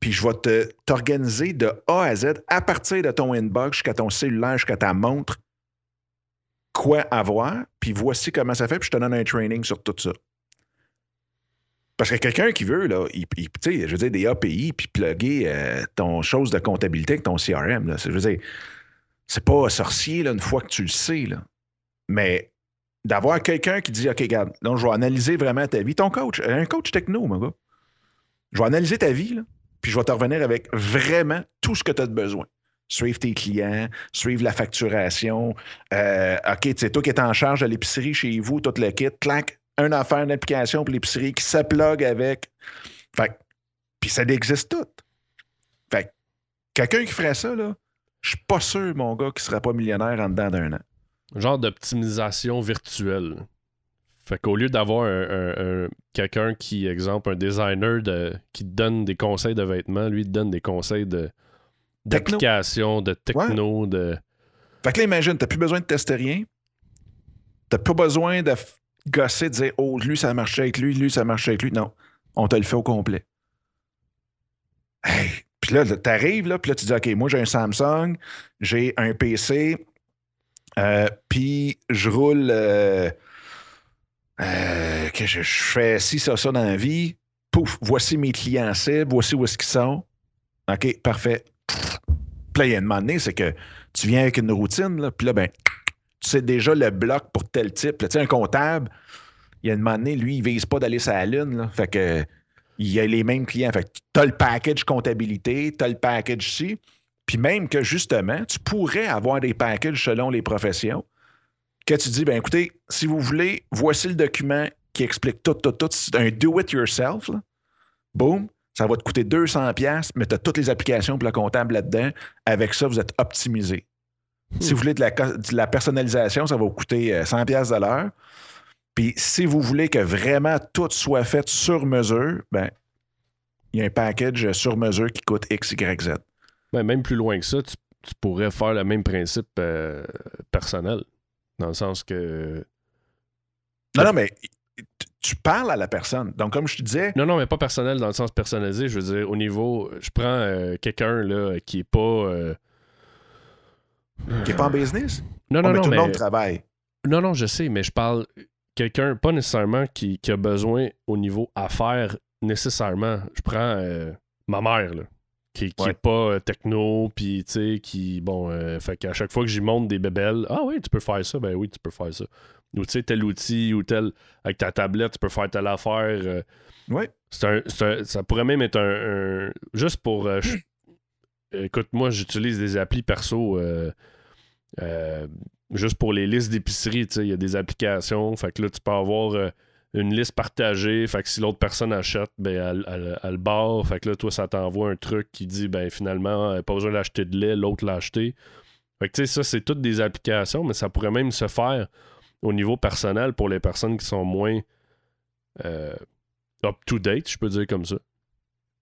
Puis je vais te, t'organiser de A à Z, à partir de ton inbox jusqu'à ton cellulaire, jusqu'à ta montre, quoi avoir, puis voici comment ça fait, puis je te donne un training sur tout ça. Parce que quelqu'un qui veut, là, il, tu sais, je veux dire, des API, puis plugger euh, ton chose de comptabilité avec ton CRM, là, je veux dire, c'est pas sorcier là, une fois que tu le sais, là. Mais d'avoir quelqu'un qui dit, OK, regarde, je vais analyser vraiment ta vie. Ton coach, un coach techno, mon gars. Je vais analyser ta vie, là, puis je vais te revenir avec vraiment tout ce que tu as besoin suivre tes clients, suivre la facturation. Euh, OK, c'est toi qui es en charge de l'épicerie chez vous, tout le kit, clac, un affaire, une application pour l'épicerie qui s'applug avec. Fait puis ça existe tout. Fait quelqu'un qui ferait ça, là, je suis pas sûr, mon gars, qu'il serait pas millionnaire en dedans d'un an. Genre d'optimisation virtuelle. Fait qu'au lieu d'avoir un, quelqu'un qui, exemple, un designer de, qui donne des conseils de vêtements, lui, il donne des conseils de, d'application, de techno, de. Fait que là, imagine, t'as plus besoin de tester rien. T'as pas besoin de gosser, de dire Oh, lui, ça marché avec lui, lui, ça marche avec lui. Non. On te le fait au complet. Hey. Puis là, t'arrives, là, puis là, tu dis OK, moi, j'ai un Samsung, j'ai un PC, euh, puis je roule. Euh, euh, que je, fais ci, ça, ça dans la vie. Pouf, voici mes clients cibles, voici où est-ce qu'ils sont. OK, parfait. Puis là, il c'est que tu viens avec une routine, puis là, ben, tu sais déjà le bloc pour tel type. Tu sais, un comptable, il y a une moment lui, il ne vise pas d'aller sur la lune. Fait que il y a les mêmes clients. Fait que tu as le package comptabilité, tu as le package ici. Puis même que justement, tu pourrais avoir des packages selon les professions. Que tu dis, ben écoutez, si vous voulez, voici le document qui explique tout, tout, tout. C'est un do-it-yourself. Boom ça va te coûter 200 pièces, mais tu as toutes les applications pour le comptable là-dedans. Avec ça, vous êtes optimisé. Si hmm. vous voulez de la, personnalisation, ça va vous coûter 100 euh, pièces de l'heure. Puis si vous voulez que vraiment tout soit fait sur mesure, ben il y a un package sur mesure qui coûte X, Y, Z. Ben, même plus loin que ça, tu, pourrais faire le même principe euh, personnel. Dans le sens que. Non, non, mais tu parles à la personne. Donc, comme je te disais. Non, non, mais pas personnel dans le sens personnalisé. Je veux dire, au niveau. Je prends euh, quelqu'un là, qui est pas. Euh, qui est pas en business? Non, non, non. Tout le monde travaille. Non, non, je sais, mais je parle quelqu'un, pas nécessairement qui, a besoin au niveau affaires, nécessairement. Je prends euh, ma mère, là, qui, qui est pas techno, puis tu sais, qui. Bon, fait qu'à chaque fois que j'y monte des bébelles, ah oui, tu peux faire ça, ben oui, tu peux faire ça ou tu sais, tel outil ou tel. Avec ta tablette, tu peux faire telle affaire. Euh, oui. ça pourrait même être un. juste pour. Euh, écoute, moi, j'utilise des applis perso. Euh, juste pour les listes d'épicerie, tu sais, il y a des applications. Fait que là, tu peux avoir une liste partagée. Fait que si l'autre personne achète, ben, elle, elle, barre. Fait que là, toi, ça t'envoie un truc qui dit, ben, finalement, pas besoin d'acheter de lait, l'autre l'a acheté. Fait que, tu sais, ça, c'est toutes des applications, mais ça pourrait même se faire au niveau personnel pour les personnes qui sont moins euh, up-to-date, je peux dire comme ça?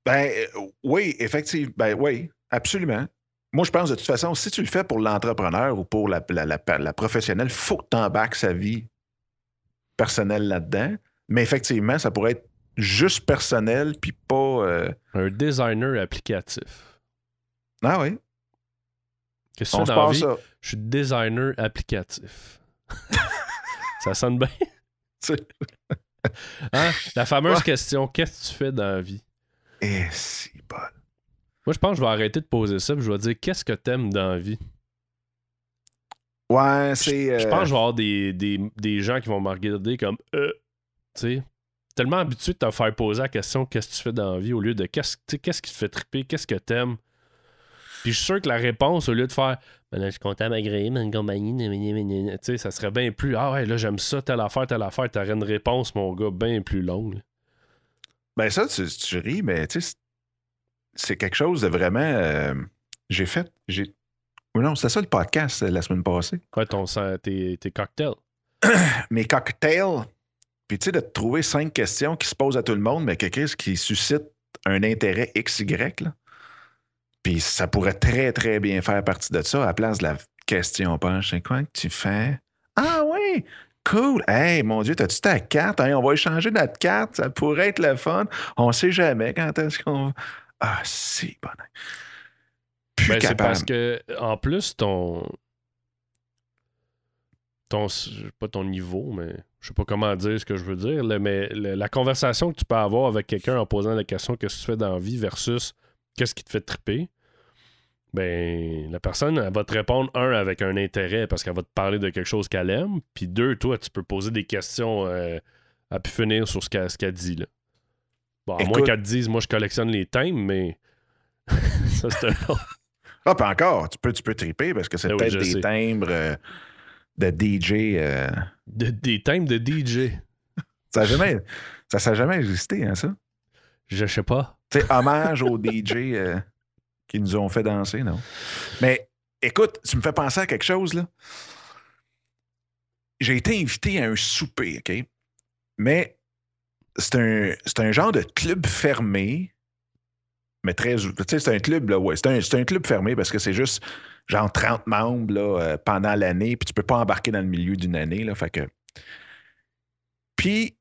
Ben euh, oui, effectivement. Ben oui, absolument. Moi, je pense de toute façon, si tu le fais pour l'entrepreneur ou pour la, la, professionnelle, il faut que tu embarques sa vie personnelle là-dedans. Mais effectivement, ça pourrait être juste personnel, puis pas. Euh, Un designer applicatif. Ah oui. Qu'est-ce que tu dans vie? Je suis designer applicatif. Ça sonne bien? Hein? La fameuse question qu'est-ce que tu fais dans la vie? Et eh, si bon. Moi, je pense que je vais arrêter de poser ça. je vais dire qu'est-ce que t'aimes dans la vie? Ouais, c'est. Je, pense que je vais avoir des, des, gens qui vont me regarder comme euh, tu sais, tellement habitué de te faire poser la question qu'est-ce que tu fais dans la vie au lieu de qu'est-ce qu'est-ce qui te fait triper, qu'est-ce que t'aimes? Puis je suis sûr que la réponse, au lieu de faire ben là, je suis content agréé, une compagnie, tu sais, ça serait bien plus. Ah ouais, là, j'aime ça, telle affaire, telle affaire. T'aurais une réponse, mon gars, bien plus longue. Ben ça, tu, tu ris, mais tu sais, c'est quelque chose de vraiment. Euh, j'ai fait. J'ai... Non, c'était ça le podcast euh, la semaine passée. Quoi, ton, tes, tes cocktails? Mes cocktails. Puis tu sais, de trouver cinq questions qui se posent à tout le monde, mais quelque chose qui suscite un intérêt XY. Là. Puis ça pourrait très, très bien faire partie de ça à la place de la question punch. C'est quoi que tu fais? Ah oui! Cool! Hey, mon Dieu, t'as-tu ta carte? on va échanger notre carte. Ça pourrait être le fun. On sait jamais quand est-ce qu'on. Ah, si, bon. Ben, c'est parce que, en plus, ton. ton, pas ton niveau, mais je sais pas comment dire ce que je veux dire, mais la conversation que tu peux avoir avec quelqu'un en posant la question qu'est-ce que tu fais dans la vie versus qu'est-ce qui te fait triper, ben la personne elle va te répondre un avec un intérêt parce qu'elle va te parler de quelque chose qu'elle aime, puis deux, toi, tu peux poser des questions euh, à pu finir sur ce qu'elle dit. Là. Bon, à moins qu'elle te dise, moi je collectionne les thèmes, mais ça c'est un Ah, pas encore, tu peux, tu peux triper parce que c'est ben peut-être des timbres euh, de DJ. Euh. De, des timbres de DJ. ça n'a jamais, ça, jamais existé, hein, ça? Je sais pas. Sais, hommage aux DJ euh, qui nous ont fait danser, non? Mais écoute, tu me fais penser à quelque chose, là. J'ai été invité à un souper, OK? Mais c'est un, un genre de club fermé mais très. Tu sais, c'est un club, là, ouais. C'est un, club fermé parce que c'est juste genre 30 membres là, euh, pendant l'année, puis tu peux pas embarquer dans le milieu d'une année. Là, fait que. Puis,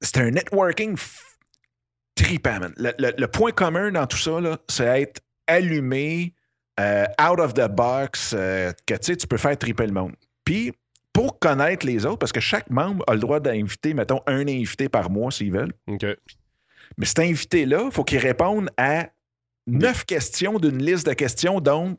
c'est un networking trippant, Le, point commun dans tout ça, c'est être allumé, euh, out of the box, euh, que tu peux faire triper le monde. Puis, pour connaître les autres, parce que chaque membre a le droit d'inviter, mettons, un invité par mois s'ils veulent. OK. Mais cet invité-là, il faut qu'il réponde à neuf questions d'une liste de questions. Donc,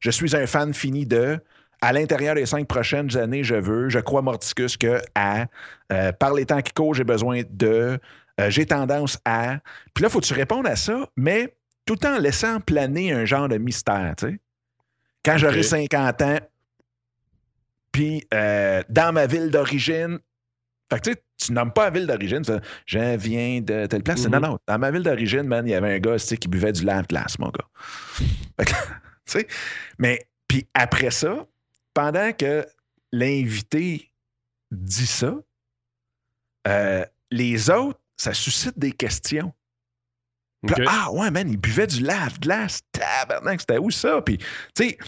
je suis un fan fini de. À l'intérieur des cinq prochaines années, je veux, je crois Morticus que à, euh, par les temps qui courent, j'ai besoin de, euh, j'ai tendance à. Puis là, il faut que tu répondes à ça, mais tout en laissant planer un genre de mystère, tu sais. Quand j'aurai 50 ans, puis euh, dans ma ville d'origine, fait que tu sais, tu nommes pas la ville d'origine, je viens de telle place. Non, mm-hmm. non. Dans ma ville d'origine, man, il y avait un gars qui buvait du lave-glace, mon gars. tu sais, mais puis après ça, pendant que l'invité dit ça, euh, les autres, ça suscite des questions. ah ouais, man, il buvait du lave-glace. Tabarnak, c'était où ça? Puis, tu sais,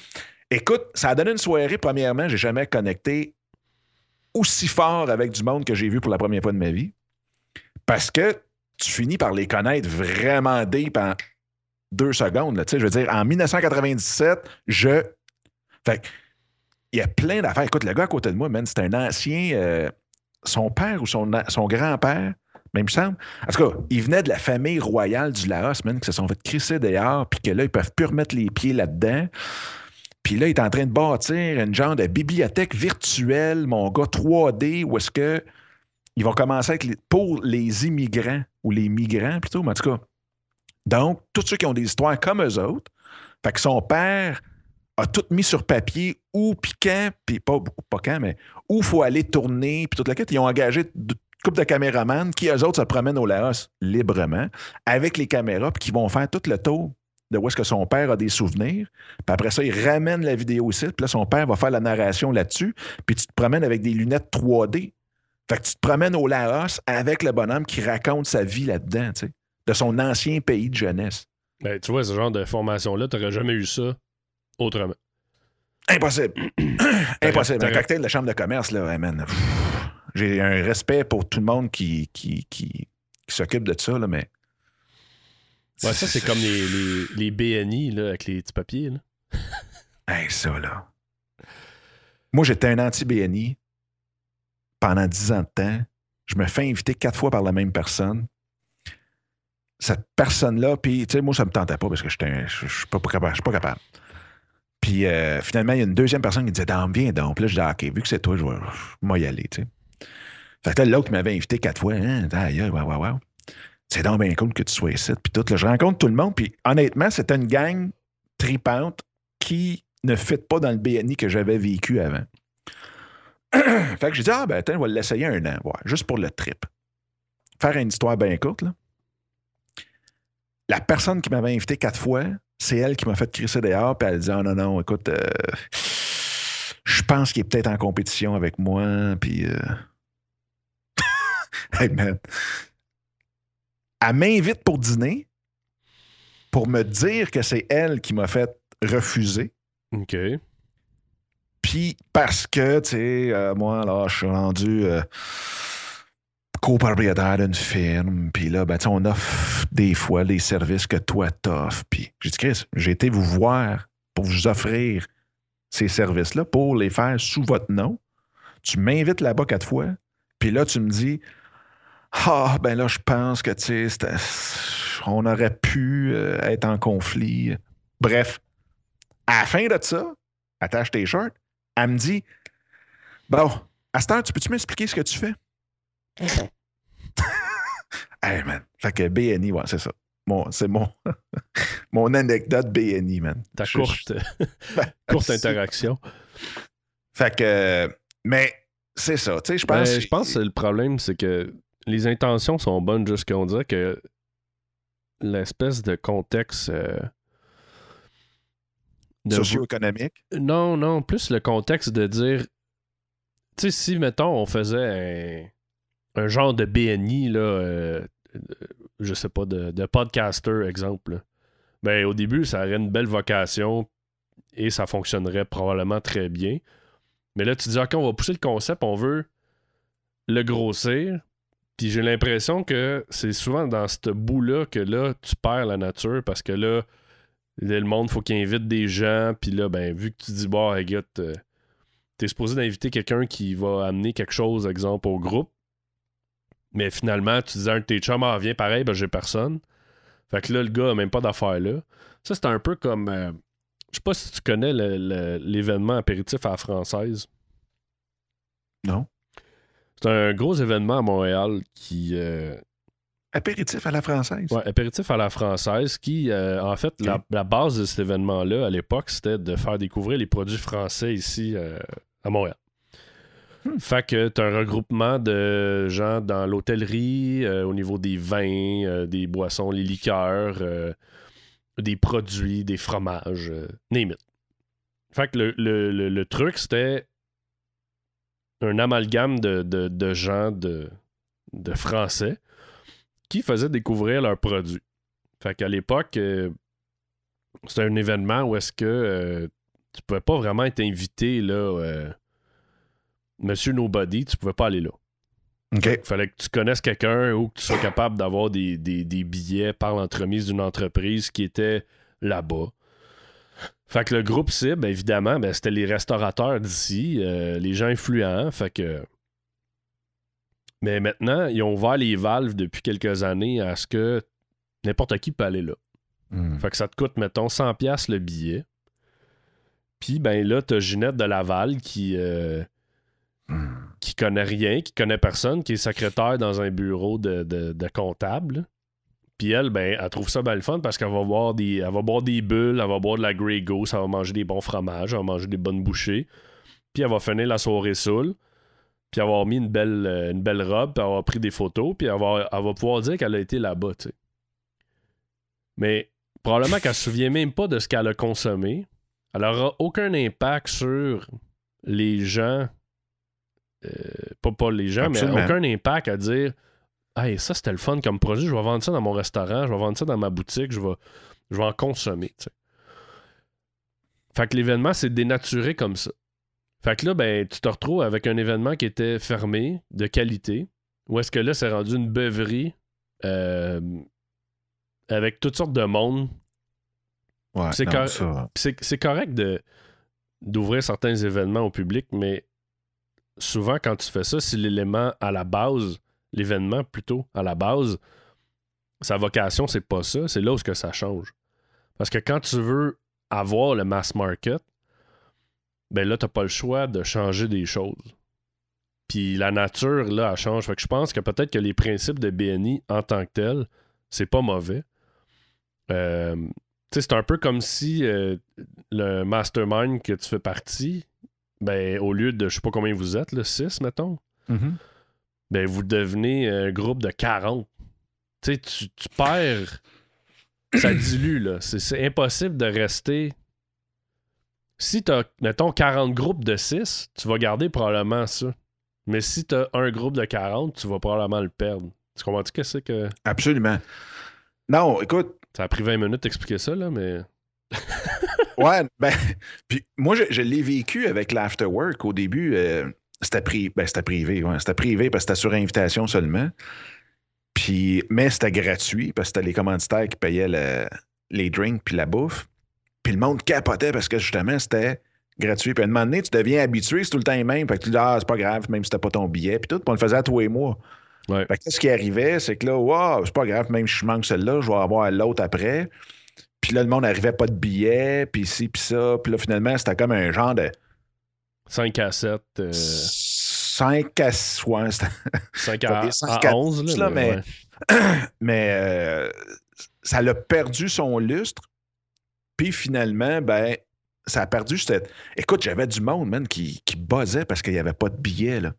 écoute, ça a donné une soirée, premièrement, j'ai jamais connecté aussi fort avec du monde que j'ai vu pour la première fois de ma vie. Parce que tu finis par les connaître vraiment deep en deux secondes. je veux dire, en 1997, je. Fait il y a plein d'affaires. Écoute, le gars à côté de moi, man, c'est un ancien. Euh, son père ou son, grand-père, même me semble. En tout cas, il venait de la famille royale du Laos, man, qui se sont fait crisser dehors, puis que là, ils peuvent plus remettre les pieds là-dedans. Puis là, il est en train de bâtir une genre de bibliothèque virtuelle, mon gars, 3D, où est-ce que ils vont commencer avec pour les immigrants, ou les migrants plutôt, mais en tout cas. Donc, tous ceux qui ont des histoires comme eux autres, fait que son père a tout mis sur papier où, puis quand, puis pas, pas quand, mais où il faut aller tourner, puis toute la quête. Ils ont engagé une couple de caméramans qui, eux autres, se promènent au Laos librement avec les caméras, puis qui vont faire tout le tour de où est-ce que son père a des souvenirs. Puis après ça, il ramène la vidéo au site. Puis là, son père va faire la narration là-dessus. Puis tu te promènes avec des lunettes 3D. Fait que tu te promènes au Laos avec le bonhomme qui raconte sa vie là-dedans, tu sais, de son ancien pays de jeunesse. Ben, tu vois, ce genre de formation-là, tu n'aurais jamais eu ça autrement. Impossible. Impossible. Un cocktail de la chambre de commerce, là, J'ai un respect pour tout le monde qui, qui, qui, qui s'occupe de ça, là, mais Ouais, ça, c'est comme les, les, les, BNI là, avec les petits papiers. Là. hey, ça, là. Moi, j'étais un anti-BNI pendant dix ans de temps. Je me fais inviter quatre fois par la même personne. Cette personne-là, puis, tu sais, moi, ça me tentait pas parce que je suis pas capable. pas capable. Puis, euh, finalement, il y a une deuxième personne qui disait, Dame, viens donc. Puis là, je dis, ah, OK, vu que c'est toi, je vais, y aller, tu sais. Fait que l'autre m'avait invité quatre fois. Hein, d'ailleurs, waouh, waouh, waouh c'est donc bien cool que tu sois ici. Puis tout, je rencontre tout le monde. Puis honnêtement, c'était une gang tripante qui ne fit pas dans le BNI que j'avais vécu avant. fait que j'ai dit, ah ben attends, on va l'essayer un an, juste pour le trip. Faire une histoire bien courte, là. La personne qui m'avait invité quatre fois, c'est elle qui m'a fait crisser dehors, puis elle dit, oh non, non, écoute, euh, je pense qu'il est peut-être en compétition avec moi, puis. Euh... hey man, elle m'invite pour dîner pour me dire que c'est elle qui m'a fait refuser. OK. Puis parce que, tu sais, euh, moi, là, je suis rendu euh, copropriétaire d'une firme. Puis là, ben, on offre des fois les services que toi t'offres. Puis j'ai dit, Chris, j'ai été vous voir pour vous offrir ces services-là, pour les faire sous votre nom. Tu m'invites là-bas quatre fois, puis là, tu me dis Ah, ben là, je pense que, tu sais, on aurait pu euh, être en conflit. Bref, à la fin de ça, attache tes shorts, elle me dit Bon, à cette heure, tu peux-tu m'expliquer ce que tu fais? hey, man. Fait que BNI, ouais, c'est ça. c'est mon, mon anecdote BNI, man. Ta courte, ben, courte interaction. Fait que, mais c'est ça, tu sais, je pense. Ben, je pense que le problème, c'est que les intentions sont bonnes jusqu'à dirait que l'espèce de contexte. Euh, Socio-économique? Non, non, plus le contexte de dire. Tu sais, si, mettons, on faisait un, genre de BNI, là, euh, je sais pas, de, de podcaster, exemple. Ben, au début, ça aurait une belle vocation et ça fonctionnerait probablement très bien. Mais là, tu dis, OK, on va pousser le concept, on veut le grossir. Puis j'ai l'impression que c'est souvent dans ce bout-là que là, tu perds la nature parce que là, le monde, faut qu'il invite des gens. Puis là, ben, vu que tu dis, bon, hey, t'es supposé d'inviter quelqu'un qui va amener quelque chose, exemple, au groupe. Mais finalement, tu disais tes chums, ah, viens pareil, ben j'ai personne. Fait que là, le gars a même pas d'affaires là. Ça, c'est un peu comme. Euh, je sais pas si tu connais l'événement apéritif à la française. Non. C'est un gros événement à Montréal qui. Euh, apéritif à la française. Oui, apéritif à la française qui, euh, en fait, la, base de cet événement-là, à l'époque, c'était de faire découvrir les produits français ici à Montréal. Hmm. Fait que tu as un regroupement de gens dans l'hôtellerie, euh, au niveau des vins, euh, des boissons, les liqueurs, euh, des produits, des fromages, name it. Fait que le, truc, c'était un amalgame de, gens de, de, Français qui faisaient découvrir leurs produits. Fait qu'à l'époque, c'était un événement où est-ce que tu pouvais pas vraiment être invité là Monsieur Nobody, tu pouvais pas aller là. Il fallait que tu connaisses quelqu'un ou que tu sois capable d'avoir des, billets par l'entremise d'une entreprise qui était là-bas. Fait que le groupe cible, évidemment, ben, c'était les restaurateurs d'ici, euh, les gens influents. Fait que. Mais maintenant, ils ont ouvert les valves depuis quelques années à ce que n'importe qui peut aller là. Hmm. Fait que ça te coûte, mettons, 100$ le billet. Puis, ben là, t'as Ginette de Laval qui. Euh, qui connaît rien, qui connaît personne, qui est secrétaire dans un bureau de, comptable. Puis elle, ben, elle trouve ça bien fun parce qu'elle va boire des. Elle va boire des bulles, elle va boire de la Grey Goose, elle va manger des bons fromages, elle va manger des bonnes bouchées. Puis elle va finir la soirée saoule. Puis avoir mis une belle, euh, une belle robe, puis avoir pris des photos, puis elle va, elle va pouvoir dire qu'elle a été là-bas, tu sais. Mais probablement qu'elle se souvient même pas de ce qu'elle a consommé. Elle n'aura aucun impact sur les gens euh, pas, pas les gens, mais aucun impact à dire Hey, ça c'était le fun comme projet, je vais vendre ça dans mon restaurant, je vais vendre ça dans ma boutique, je vais, je vais en consommer. Fait que l'événement s'est dénaturé comme ça. Fait que là, ben, tu te retrouves avec un événement qui était fermé, de qualité, ou est-ce que là, c'est rendu une beuverie euh, avec toutes sortes de monde. Ouais, c'est, correct de, d'ouvrir certains événements au public, mais souvent, quand tu fais ça, si l'élément à la base, l'événement plutôt à la base, sa vocation, c'est pas ça, c'est là où que ça change. Parce que quand tu veux avoir le mass market, ben là, t'as pas le choix de changer des choses. Puis la nature, là, elle change. Fait que je pense que peut-être que les principes de BNI en tant que tel, c'est pas mauvais. Euh, c'est un peu comme si euh, le mastermind que tu fais partie, ben, au lieu de je sais pas combien vous êtes, le 6, mettons, mm-hmm. Ben, vous devenez un groupe de 40. Tu tu, perds. ça dilue, là. C'est impossible de rester. Si tu as, mettons, 40 groupes de 6, tu vas garder probablement ça. Mais si tu as un groupe de 40, tu vas probablement le perdre. Tu comprends-tu que c'est que. Absolument. Non, écoute. Ça a pris 20 minutes d'expliquer ça, là, mais. ouais, ben, puis moi, je, l'ai vécu avec l'afterwork. Au début, euh, c'était, ben, privé. c'était privé parce que c'était sur invitation seulement. Puis, mais c'était gratuit parce que c'était les commanditaires qui payaient les drinks puis la bouffe. Puis le monde capotait parce que justement, c'était gratuit. Puis à un moment donné, tu deviens habitué, c'est tout le temps les mêmes. Fait que tu dis, ah, c'est pas grave, même si t'as pas ton billet. Puis tout, puis on le faisait à tous les mois. Ouais. Fait que ce qui arrivait, c'est que là, wow, c'est pas grave, même si je manque celle-là, je vais avoir l'autre après. Puis là, le monde n'arrivait pas de billet, puis ci, puis ça. Puis là, finalement, c'était comme un genre de 5 à 7. euh, 5 à ouais, c'était- 5 pas à, des cinq à à 11. dix, Là, là, mais, mais- ouais. mais euh, ça l'a perdu son lustre. Puis finalement, ben, ça a perdu cette. Écoute, j'avais du monde, man, qui, qui buzzait parce qu'il n'y avait pas de billets, là.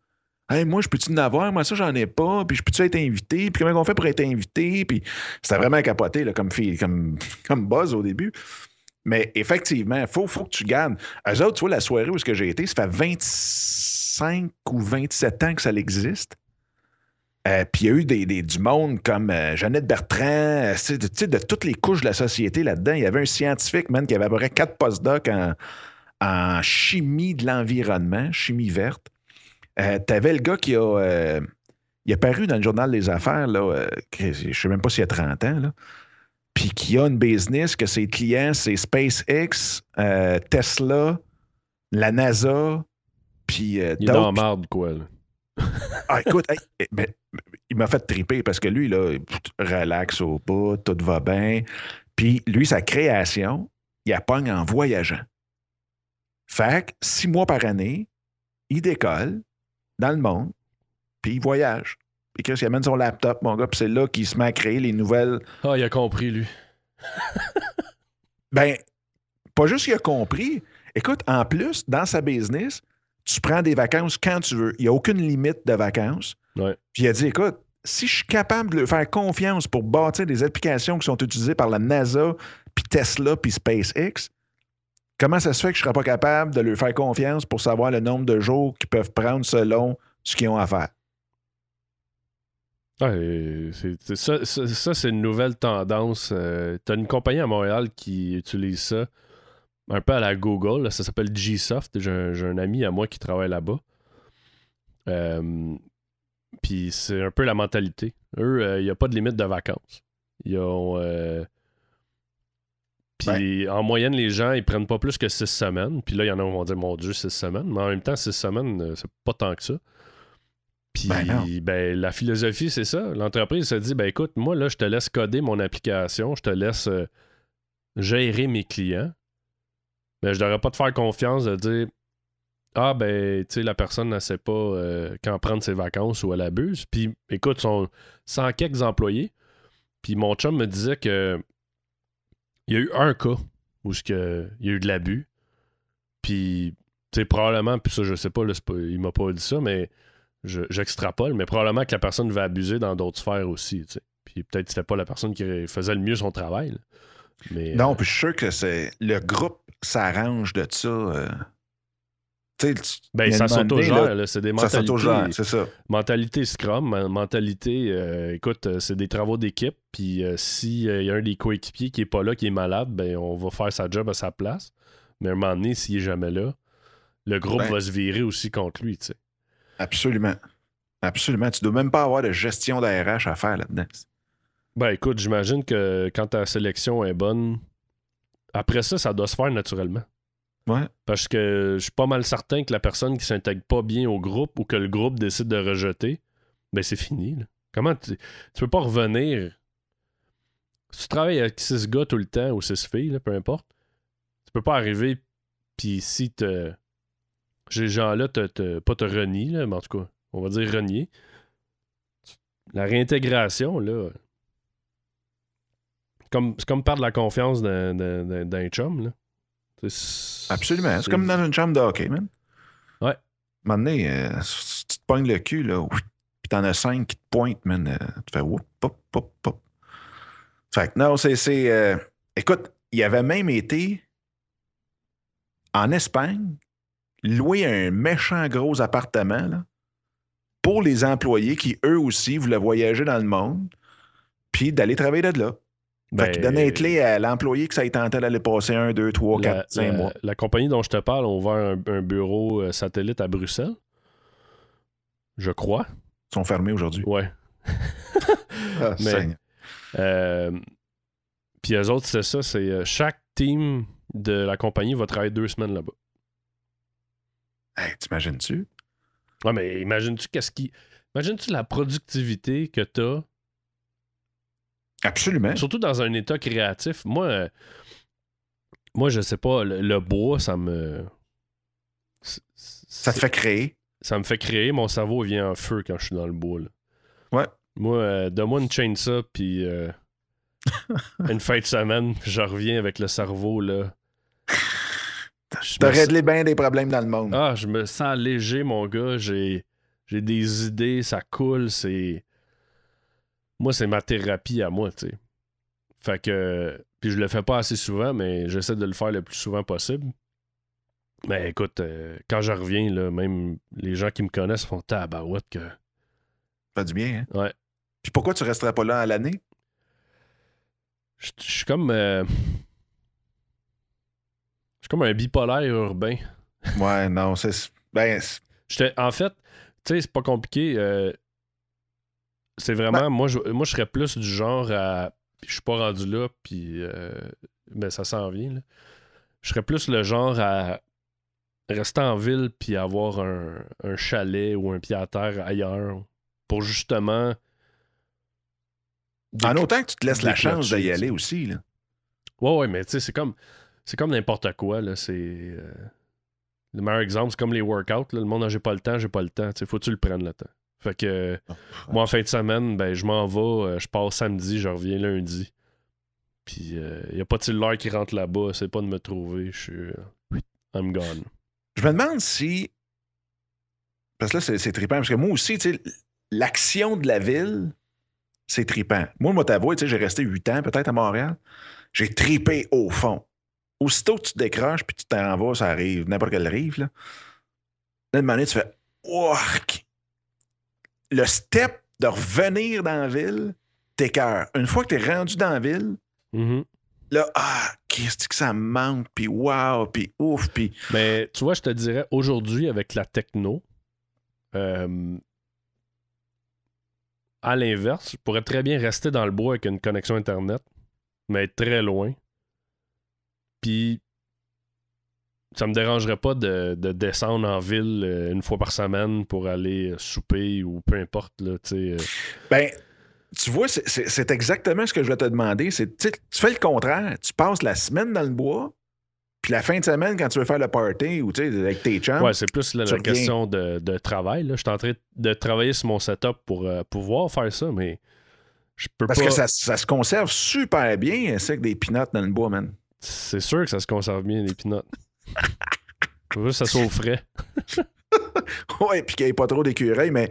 Hey, moi, je peux-tu en avoir? Moi, ça, j'en ai pas. Puis, je peux-tu être invité? Puis, comment on fait pour être invité? Puis, c'était vraiment capoté, là, comme, fille, comme, comme buzz au début. Mais effectivement, il faut, faut que tu gardes. Eux autres, tu vois, la soirée où j'ai été, ça fait 25 ou 27 ans que ça existe. Euh, Puis il y a eu des, des- du monde comme euh, Jeannette Bertrand, euh, de, toutes les couches de la société là-dedans. Il y avait un scientifique, man, qui avait à peu près quatre postdocs en, en chimie de l'environnement, chimie verte. T'avais le gars qui a. il a paru dans le journal des affaires, là, je sais même pas s'il y a 30 ans, là. Puis qui a une business que ses clients, c'est SpaceX, euh, Tesla, la NASA, puis euh, Il est dans marde, quoi. là. Ah, écoute, hey, eh, ben, il m'a fait triper parce que lui, là, relax au bout, tout va bien. Puis lui, sa création, il la pogne en voyageant. Fait que six mois par année, il décolle dans le monde, puis il voyage. Puis Chris, il amène son laptop, mon gars, puis c'est là qu'il se met à créer les nouvelles. Ah, il a compris, lui. Ben, pas juste qu'il a compris. Écoute, en plus, dans sa business, tu prends des vacances quand tu veux. Il n'y a aucune limite de vacances. Ouais. Puis il a dit, écoute, si je suis capable de lui faire confiance pour bâtir des applications qui sont utilisées par la NASA, puis Tesla, puis SpaceX, comment ça se fait que je ne serais pas capable de lui faire confiance pour savoir le nombre de jours qu'ils peuvent prendre selon ce qu'ils ont à faire? Ouais, c'est- ça, ça- ça, c'est une nouvelle tendance. Euh, T'as une compagnie à Montréal qui utilise ça un peu à la Google. là, ça s'appelle Gsoft. J'ai un, j'ai un ami à moi qui travaille là-bas. Euh, Puis c'est un peu la mentalité. Eux, euh, il n'y a pas de limite de vacances. Ils ont. euh, Puis en moyenne, les gens, ils prennent pas plus que six semaines. Puis là, il y en a qui vont dire, mon Dieu, six semaines? Mais en même temps, six semaines, c'est pas tant que ça. Puis Ben ben, la philosophie, c'est ça. L'entreprise se dit, ben écoute, moi, là, je te laisse coder mon application, je te laisse euh, gérer mes clients. Mais je devrais pas te faire confiance de dire, ah, ben, tu sais, la personne ne sait pas euh, quand prendre ses vacances ou elle abuse. Puis écoute, sont 100 quelques employés. Puis mon chum me disait que il y a eu un cas où que, il y a eu de l'abus. Puis, tu sais, probablement, puis ça, je sais pas, là, pas- il m'a pas dit ça, mais je- j'extrapole, mais probablement que la personne va abuser dans d'autres sphères aussi, tu sais. Puis peut-être que c'était pas la personne qui faisait le mieux son travail. là. Mais, Non, euh, puis je suis sûr que c'est le groupe s'arrange de ça. euh. Tu ben, ça s'autogère, c'est des mentalités. c'est ça. Mentalité Scrum, mentalité, euh, écoute, euh, c'est des travaux d'équipe. Puis s'il y a un des coéquipiers qui est pas là, qui est malade, ben on va faire sa job à sa place. Mais à un moment donné, s'il est jamais là, le groupe Ben. va se virer aussi contre lui, tu sais. Absolument. Absolument. Tu dois même pas avoir de gestion d'ARH à faire là-dedans. Ben écoute, j'imagine que quand ta sélection est bonne, après ça, ça doit se faire naturellement. Ouais. Parce que je suis pas mal certain que la personne qui s'intègre pas bien au groupe ou que le groupe décide de rejeter, ben c'est fini. là. Comment tu, tu peux pas revenir? Si tu travailles avec six gars tout le temps ou six filles, là, peu importe, tu peux pas arriver puis si te, ces gens-là te, te- pas te renient, là, mais en tout cas, on va dire renier. La réintégration, là, comme, c'est comme perdre la confiance d'un, d'un- d'un- chum. Là. C'est- Absolument. C'est comme dans une chambre de hockey, man. Ouais. À un moment donné, euh, si tu te pognes le cul, là, puis t'en as cinq qui te pointent, man, euh, tu fais whoop, pop, pop, pop. Fait que non, c'est. c'est, euh, écoute, il avait même été en Espagne, louer un méchant gros appartement, là, pour les employés qui, eux aussi, voulaient voyager dans le monde, puis d'aller travailler de là. Fait Ben, qu'il donnait les clés à l'employé que ça ait tenté d'aller passer un, deux, trois, la, quatre, cinq la- mois. la compagnie dont je te parle a ouvert un, un bureau euh, satellite à Bruxelles. Je crois. Ils sont fermés aujourd'hui. Ouais. Ah, Mais-. Euh, Puis eux autres, c'est ça. C'est euh, chaque team de la compagnie va travailler deux semaines là-bas. Hey, t'imagines-tu? Ouais, mais imagines-tu qu'est-ce qui. Imagines-tu la productivité que t'as, Absolument. surtout dans un état créatif. Moi, euh, moi je sais pas, le, le bois, ça me. c'est- Ça te fait créer. ça me fait créer, mon cerveau vient en feu quand je suis dans le bois. là. Ouais. Moi, euh, donne-moi une chainsaw, puis euh, une fin de semaine, puis je reviens avec le cerveau, là. Je T'as me sens- réglé bien des problèmes dans le monde. Ah, je me sens léger, mon gars. J'ai, j'ai des idées, ça coule, c'est... Moi, c'est ma thérapie à moi, tu sais. Fait que... Puis je le fais pas assez souvent, mais j'essaie de le faire le plus souvent possible. Mais écoute, euh, quand je reviens, là, même les gens qui me connaissent font tabarouette que... Fait du bien, hein? Ouais. Puis pourquoi tu resterais pas là à l'année? Je suis comme... euh, comme un bipolaire urbain. Ouais, non, c'est. Ben, en fait, tu sais, c'est pas compliqué. euh, c'est vraiment, moi, je, moi, je serais plus du genre à. Je suis pas rendu là, puis. euh, ben, ça s'en vient, là. Je serais plus le genre à rester en ville, puis avoir un, un chalet ou un pied à terre ailleurs, pour justement. en autant que tu te laisses la chance d'y aller aussi, là. Ouais, ouais, mais tu sais, c'est comme. C'est comme n'importe quoi, là. C'est. euh, le meilleur exemple, c'est comme les workouts. là. Le monde, a, j'ai pas le temps, j'ai pas le temps. Tu sais, faut que tu le prennes le temps. Fait que. Moi, en fin de semaine, ben, je m'en vais, euh, je pars samedi, je reviens lundi. Puis, il n'y a pas de cellulaire qui rentre là-bas, c'est pas de me trouver, je suis. euh, I'm gone. Je me demande si. Parce que là, c'est, c'est trippant. Parce que moi aussi, tu sais, l'action de la ville, c'est trippant. Moi, moi, t'avouer, tu sais, j'ai resté huit ans peut-être à Montréal. J'ai tripé au fond. Aussitôt que tu décroches puis tu t'en vas, ça arrive, n'importe quelle rive, là. Là, un moment donné, tu fais Ouark! Le step de revenir dans la ville, t'écœures. Une fois que t'es rendu dans la ville, Mhm. là, ah, qu'est-ce que ça manque, puis wow, puis ouf, puis. Mais tu vois, je te dirais, aujourd'hui, avec la techno, euh, à l'inverse, je pourrais très bien rester dans le bois avec une connexion Internet, mais être très loin. Puis, ça me dérangerait pas de, de descendre en ville euh, une fois par semaine pour aller euh, souper ou peu importe. Là, euh. Ben, tu vois, c'est- exactement ce que je vais te demander. Tu fais le contraire. Tu passes la semaine dans le bois, puis la fin de semaine, quand tu veux faire le party ou avec tes chums, Ouais, c'est plus la, tu la reviens. question de, de travail. Je suis en train de travailler sur mon setup pour euh, pouvoir faire ça, mais je peux parce pas. que ça, ça se conserve super bien, c'est avec des pinottes dans le bois, man. C'est sûr que ça se conserve bien, les pinottes. Faut juste que ça soit au frais. ouais, puis qu'il n'y ait pas trop d'écureuils, mais,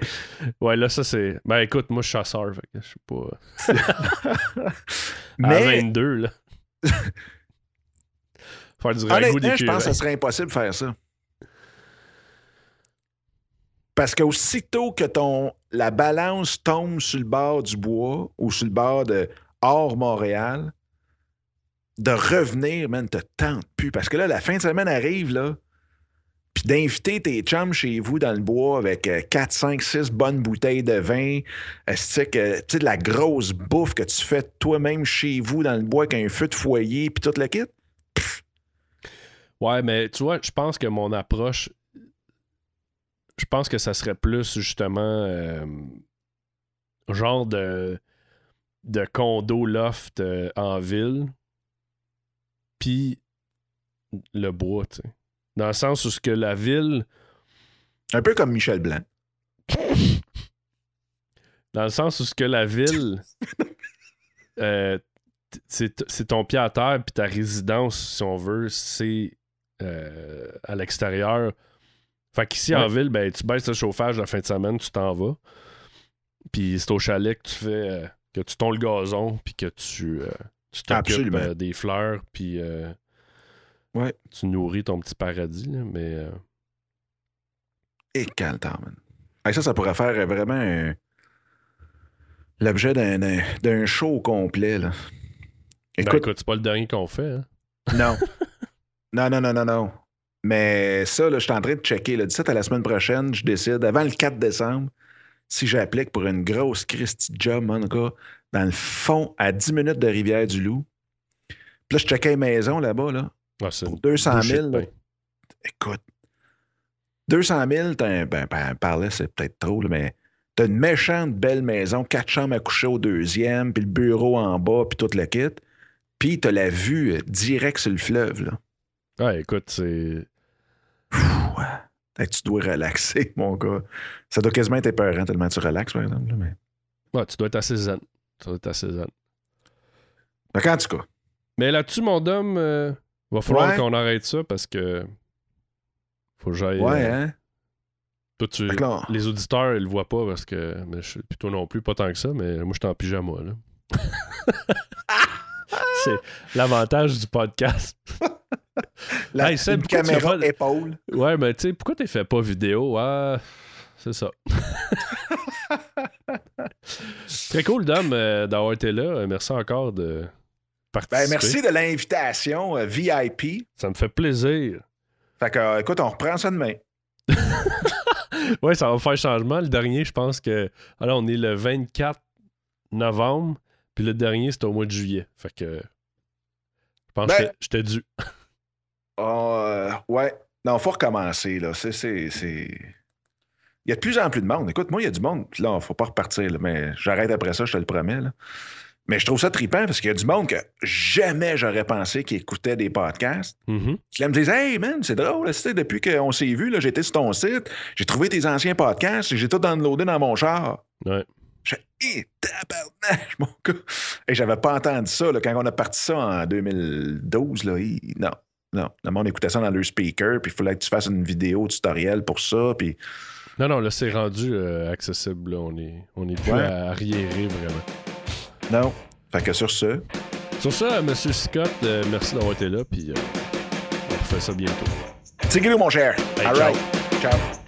Ouais, là, ça, c'est. Ben, écoute, moi, je suis chasseur. Fait que je suis pas. À mais 22, là. Faire du ragoût je pense que ce serait impossible de faire ça. Parce qu'aussitôt que ton, la balance tombe sur le bord du bois ou sur le bord de hors Montréal, de revenir, man, te tente plus. Parce que là, la fin de semaine arrive, là, puis d'inviter tes chums chez vous dans le bois avec euh, 4, 5, 6 bonnes bouteilles de vin, esti que, tu sais, de la grosse bouffe que tu fais toi-même chez vous dans le bois avec un feu de foyer, puis tout le kit? Ouais, mais tu vois, je pense que mon approche. Je pense que ça serait plus justement. euh, genre de. de condo loft euh, en ville. Puis le bois, tu sais. Dans le sens où ce que la ville. Un peu comme Michel Blanc. Dans le sens où ce que la ville. euh, c'est ton pied à terre, puis ta résidence, si on veut, c'est euh, à l'extérieur. Fait qu'ici, en ville, ben, tu baisses le chauffage la fin de semaine, tu t'en vas. Puis c'est au chalet que tu fais. euh, que tu tonds le gazon, puis que tu. Tu t'occupes euh, des fleurs, puis. euh, Ouais. Tu nourris ton petit paradis, là, mais. euh, Et man. Hey, ça, ça pourrait faire vraiment un- l'objet d'un- show complet. Là. ben, Écoute, écoute, c'est pas le dernier qu'on fait. hein. non. non, non, non, non, non. Mais ça, là, je suis en train de checker. Le 17 à la semaine prochaine, je décide, avant le 4 décembre, si j'applique pour une grosse Christie job, mon gars, dans le fond, à 10 minutes de Rivière-du-Loup. Puis là, je checkais les maisons là-bas, là, pour une 200 bouchée 000. de là. pain. Écoute, 200 000, t'as un, ben, ben, par là, c'est peut-être trop, là, mais t'as une méchante belle maison, quatre chambres à coucher au deuxième, puis le bureau en bas, puis toute la kit. Puis t'as la vue euh, direct sur le fleuve, là. Ouais, écoute, c'est. Que tu dois relaxer, mon gars. Ça doit quasiment être épeurant tellement tu relaxes, par exemple. là, Mais... Ouais, tu dois être assez zen. Être assez zen. Fait qu'en tout cas, Mais là-dessus, mon dame, euh, va falloir Ouais. qu'on arrête ça parce que. Faut que j'aille. ouais, euh, hein? toi, tu- Fait Les auditeurs, ils le voient pas parce que. Mais je, plutôt non plus, pas tant que ça, mais moi, je suis en pyjama, là. C'est l'avantage du podcast. la Hey, Seb, caméra pas- épaule. Ouais, mais tu sais, pourquoi tu fais pas vidéo? Ah, c'est ça. Très cool, Dom, euh, d'avoir été là. Merci encore de participer. Ben, merci de l'invitation euh, VIP. Ça me fait plaisir. Fait que, euh, écoute, on reprend ça demain. Ouais, ça va faire changement. Le dernier, je pense que. Alors, on est le 24 novembre, puis le dernier, c'était au mois de juillet. Fait que. Je pense Ben- que j'étais dû. Ah, ouais. Non, faut recommencer, là. C'est, c'est, c'est- Il y a de plus en plus de monde. Écoute, moi, il y a du monde. Puis là, faut pas repartir, là, mais j'arrête après ça, je te le promets. là. Mais je trouve ça trippant parce qu'il y a du monde que jamais j'aurais pensé qui écoutait des podcasts. Qui là, me disent Hey, man, c'est drôle, depuis qu'on s'est vu, j'étais sur ton site, j'ai trouvé tes anciens podcasts, et j'ai tout downloadé dans mon char. Ouais. Je tabarnak, mon gars. Et j'avais pas entendu ça là, quand on a parti ça en 2012. Là, non, non. Le monde écoutait ça dans leur speaker, puis il fallait que tu fasses une vidéo tutoriel pour ça. Puis Non, non, là, c'est rendu euh, accessible. là. On est, on est plus Ouais. à arriérer, vraiment. non. Fait que sur ce, Sur ça, Monsieur Scott, euh, merci d'avoir été là, puis euh, on refait ça bientôt. c'est mon cher. Hey, All ciao. right. Ciao.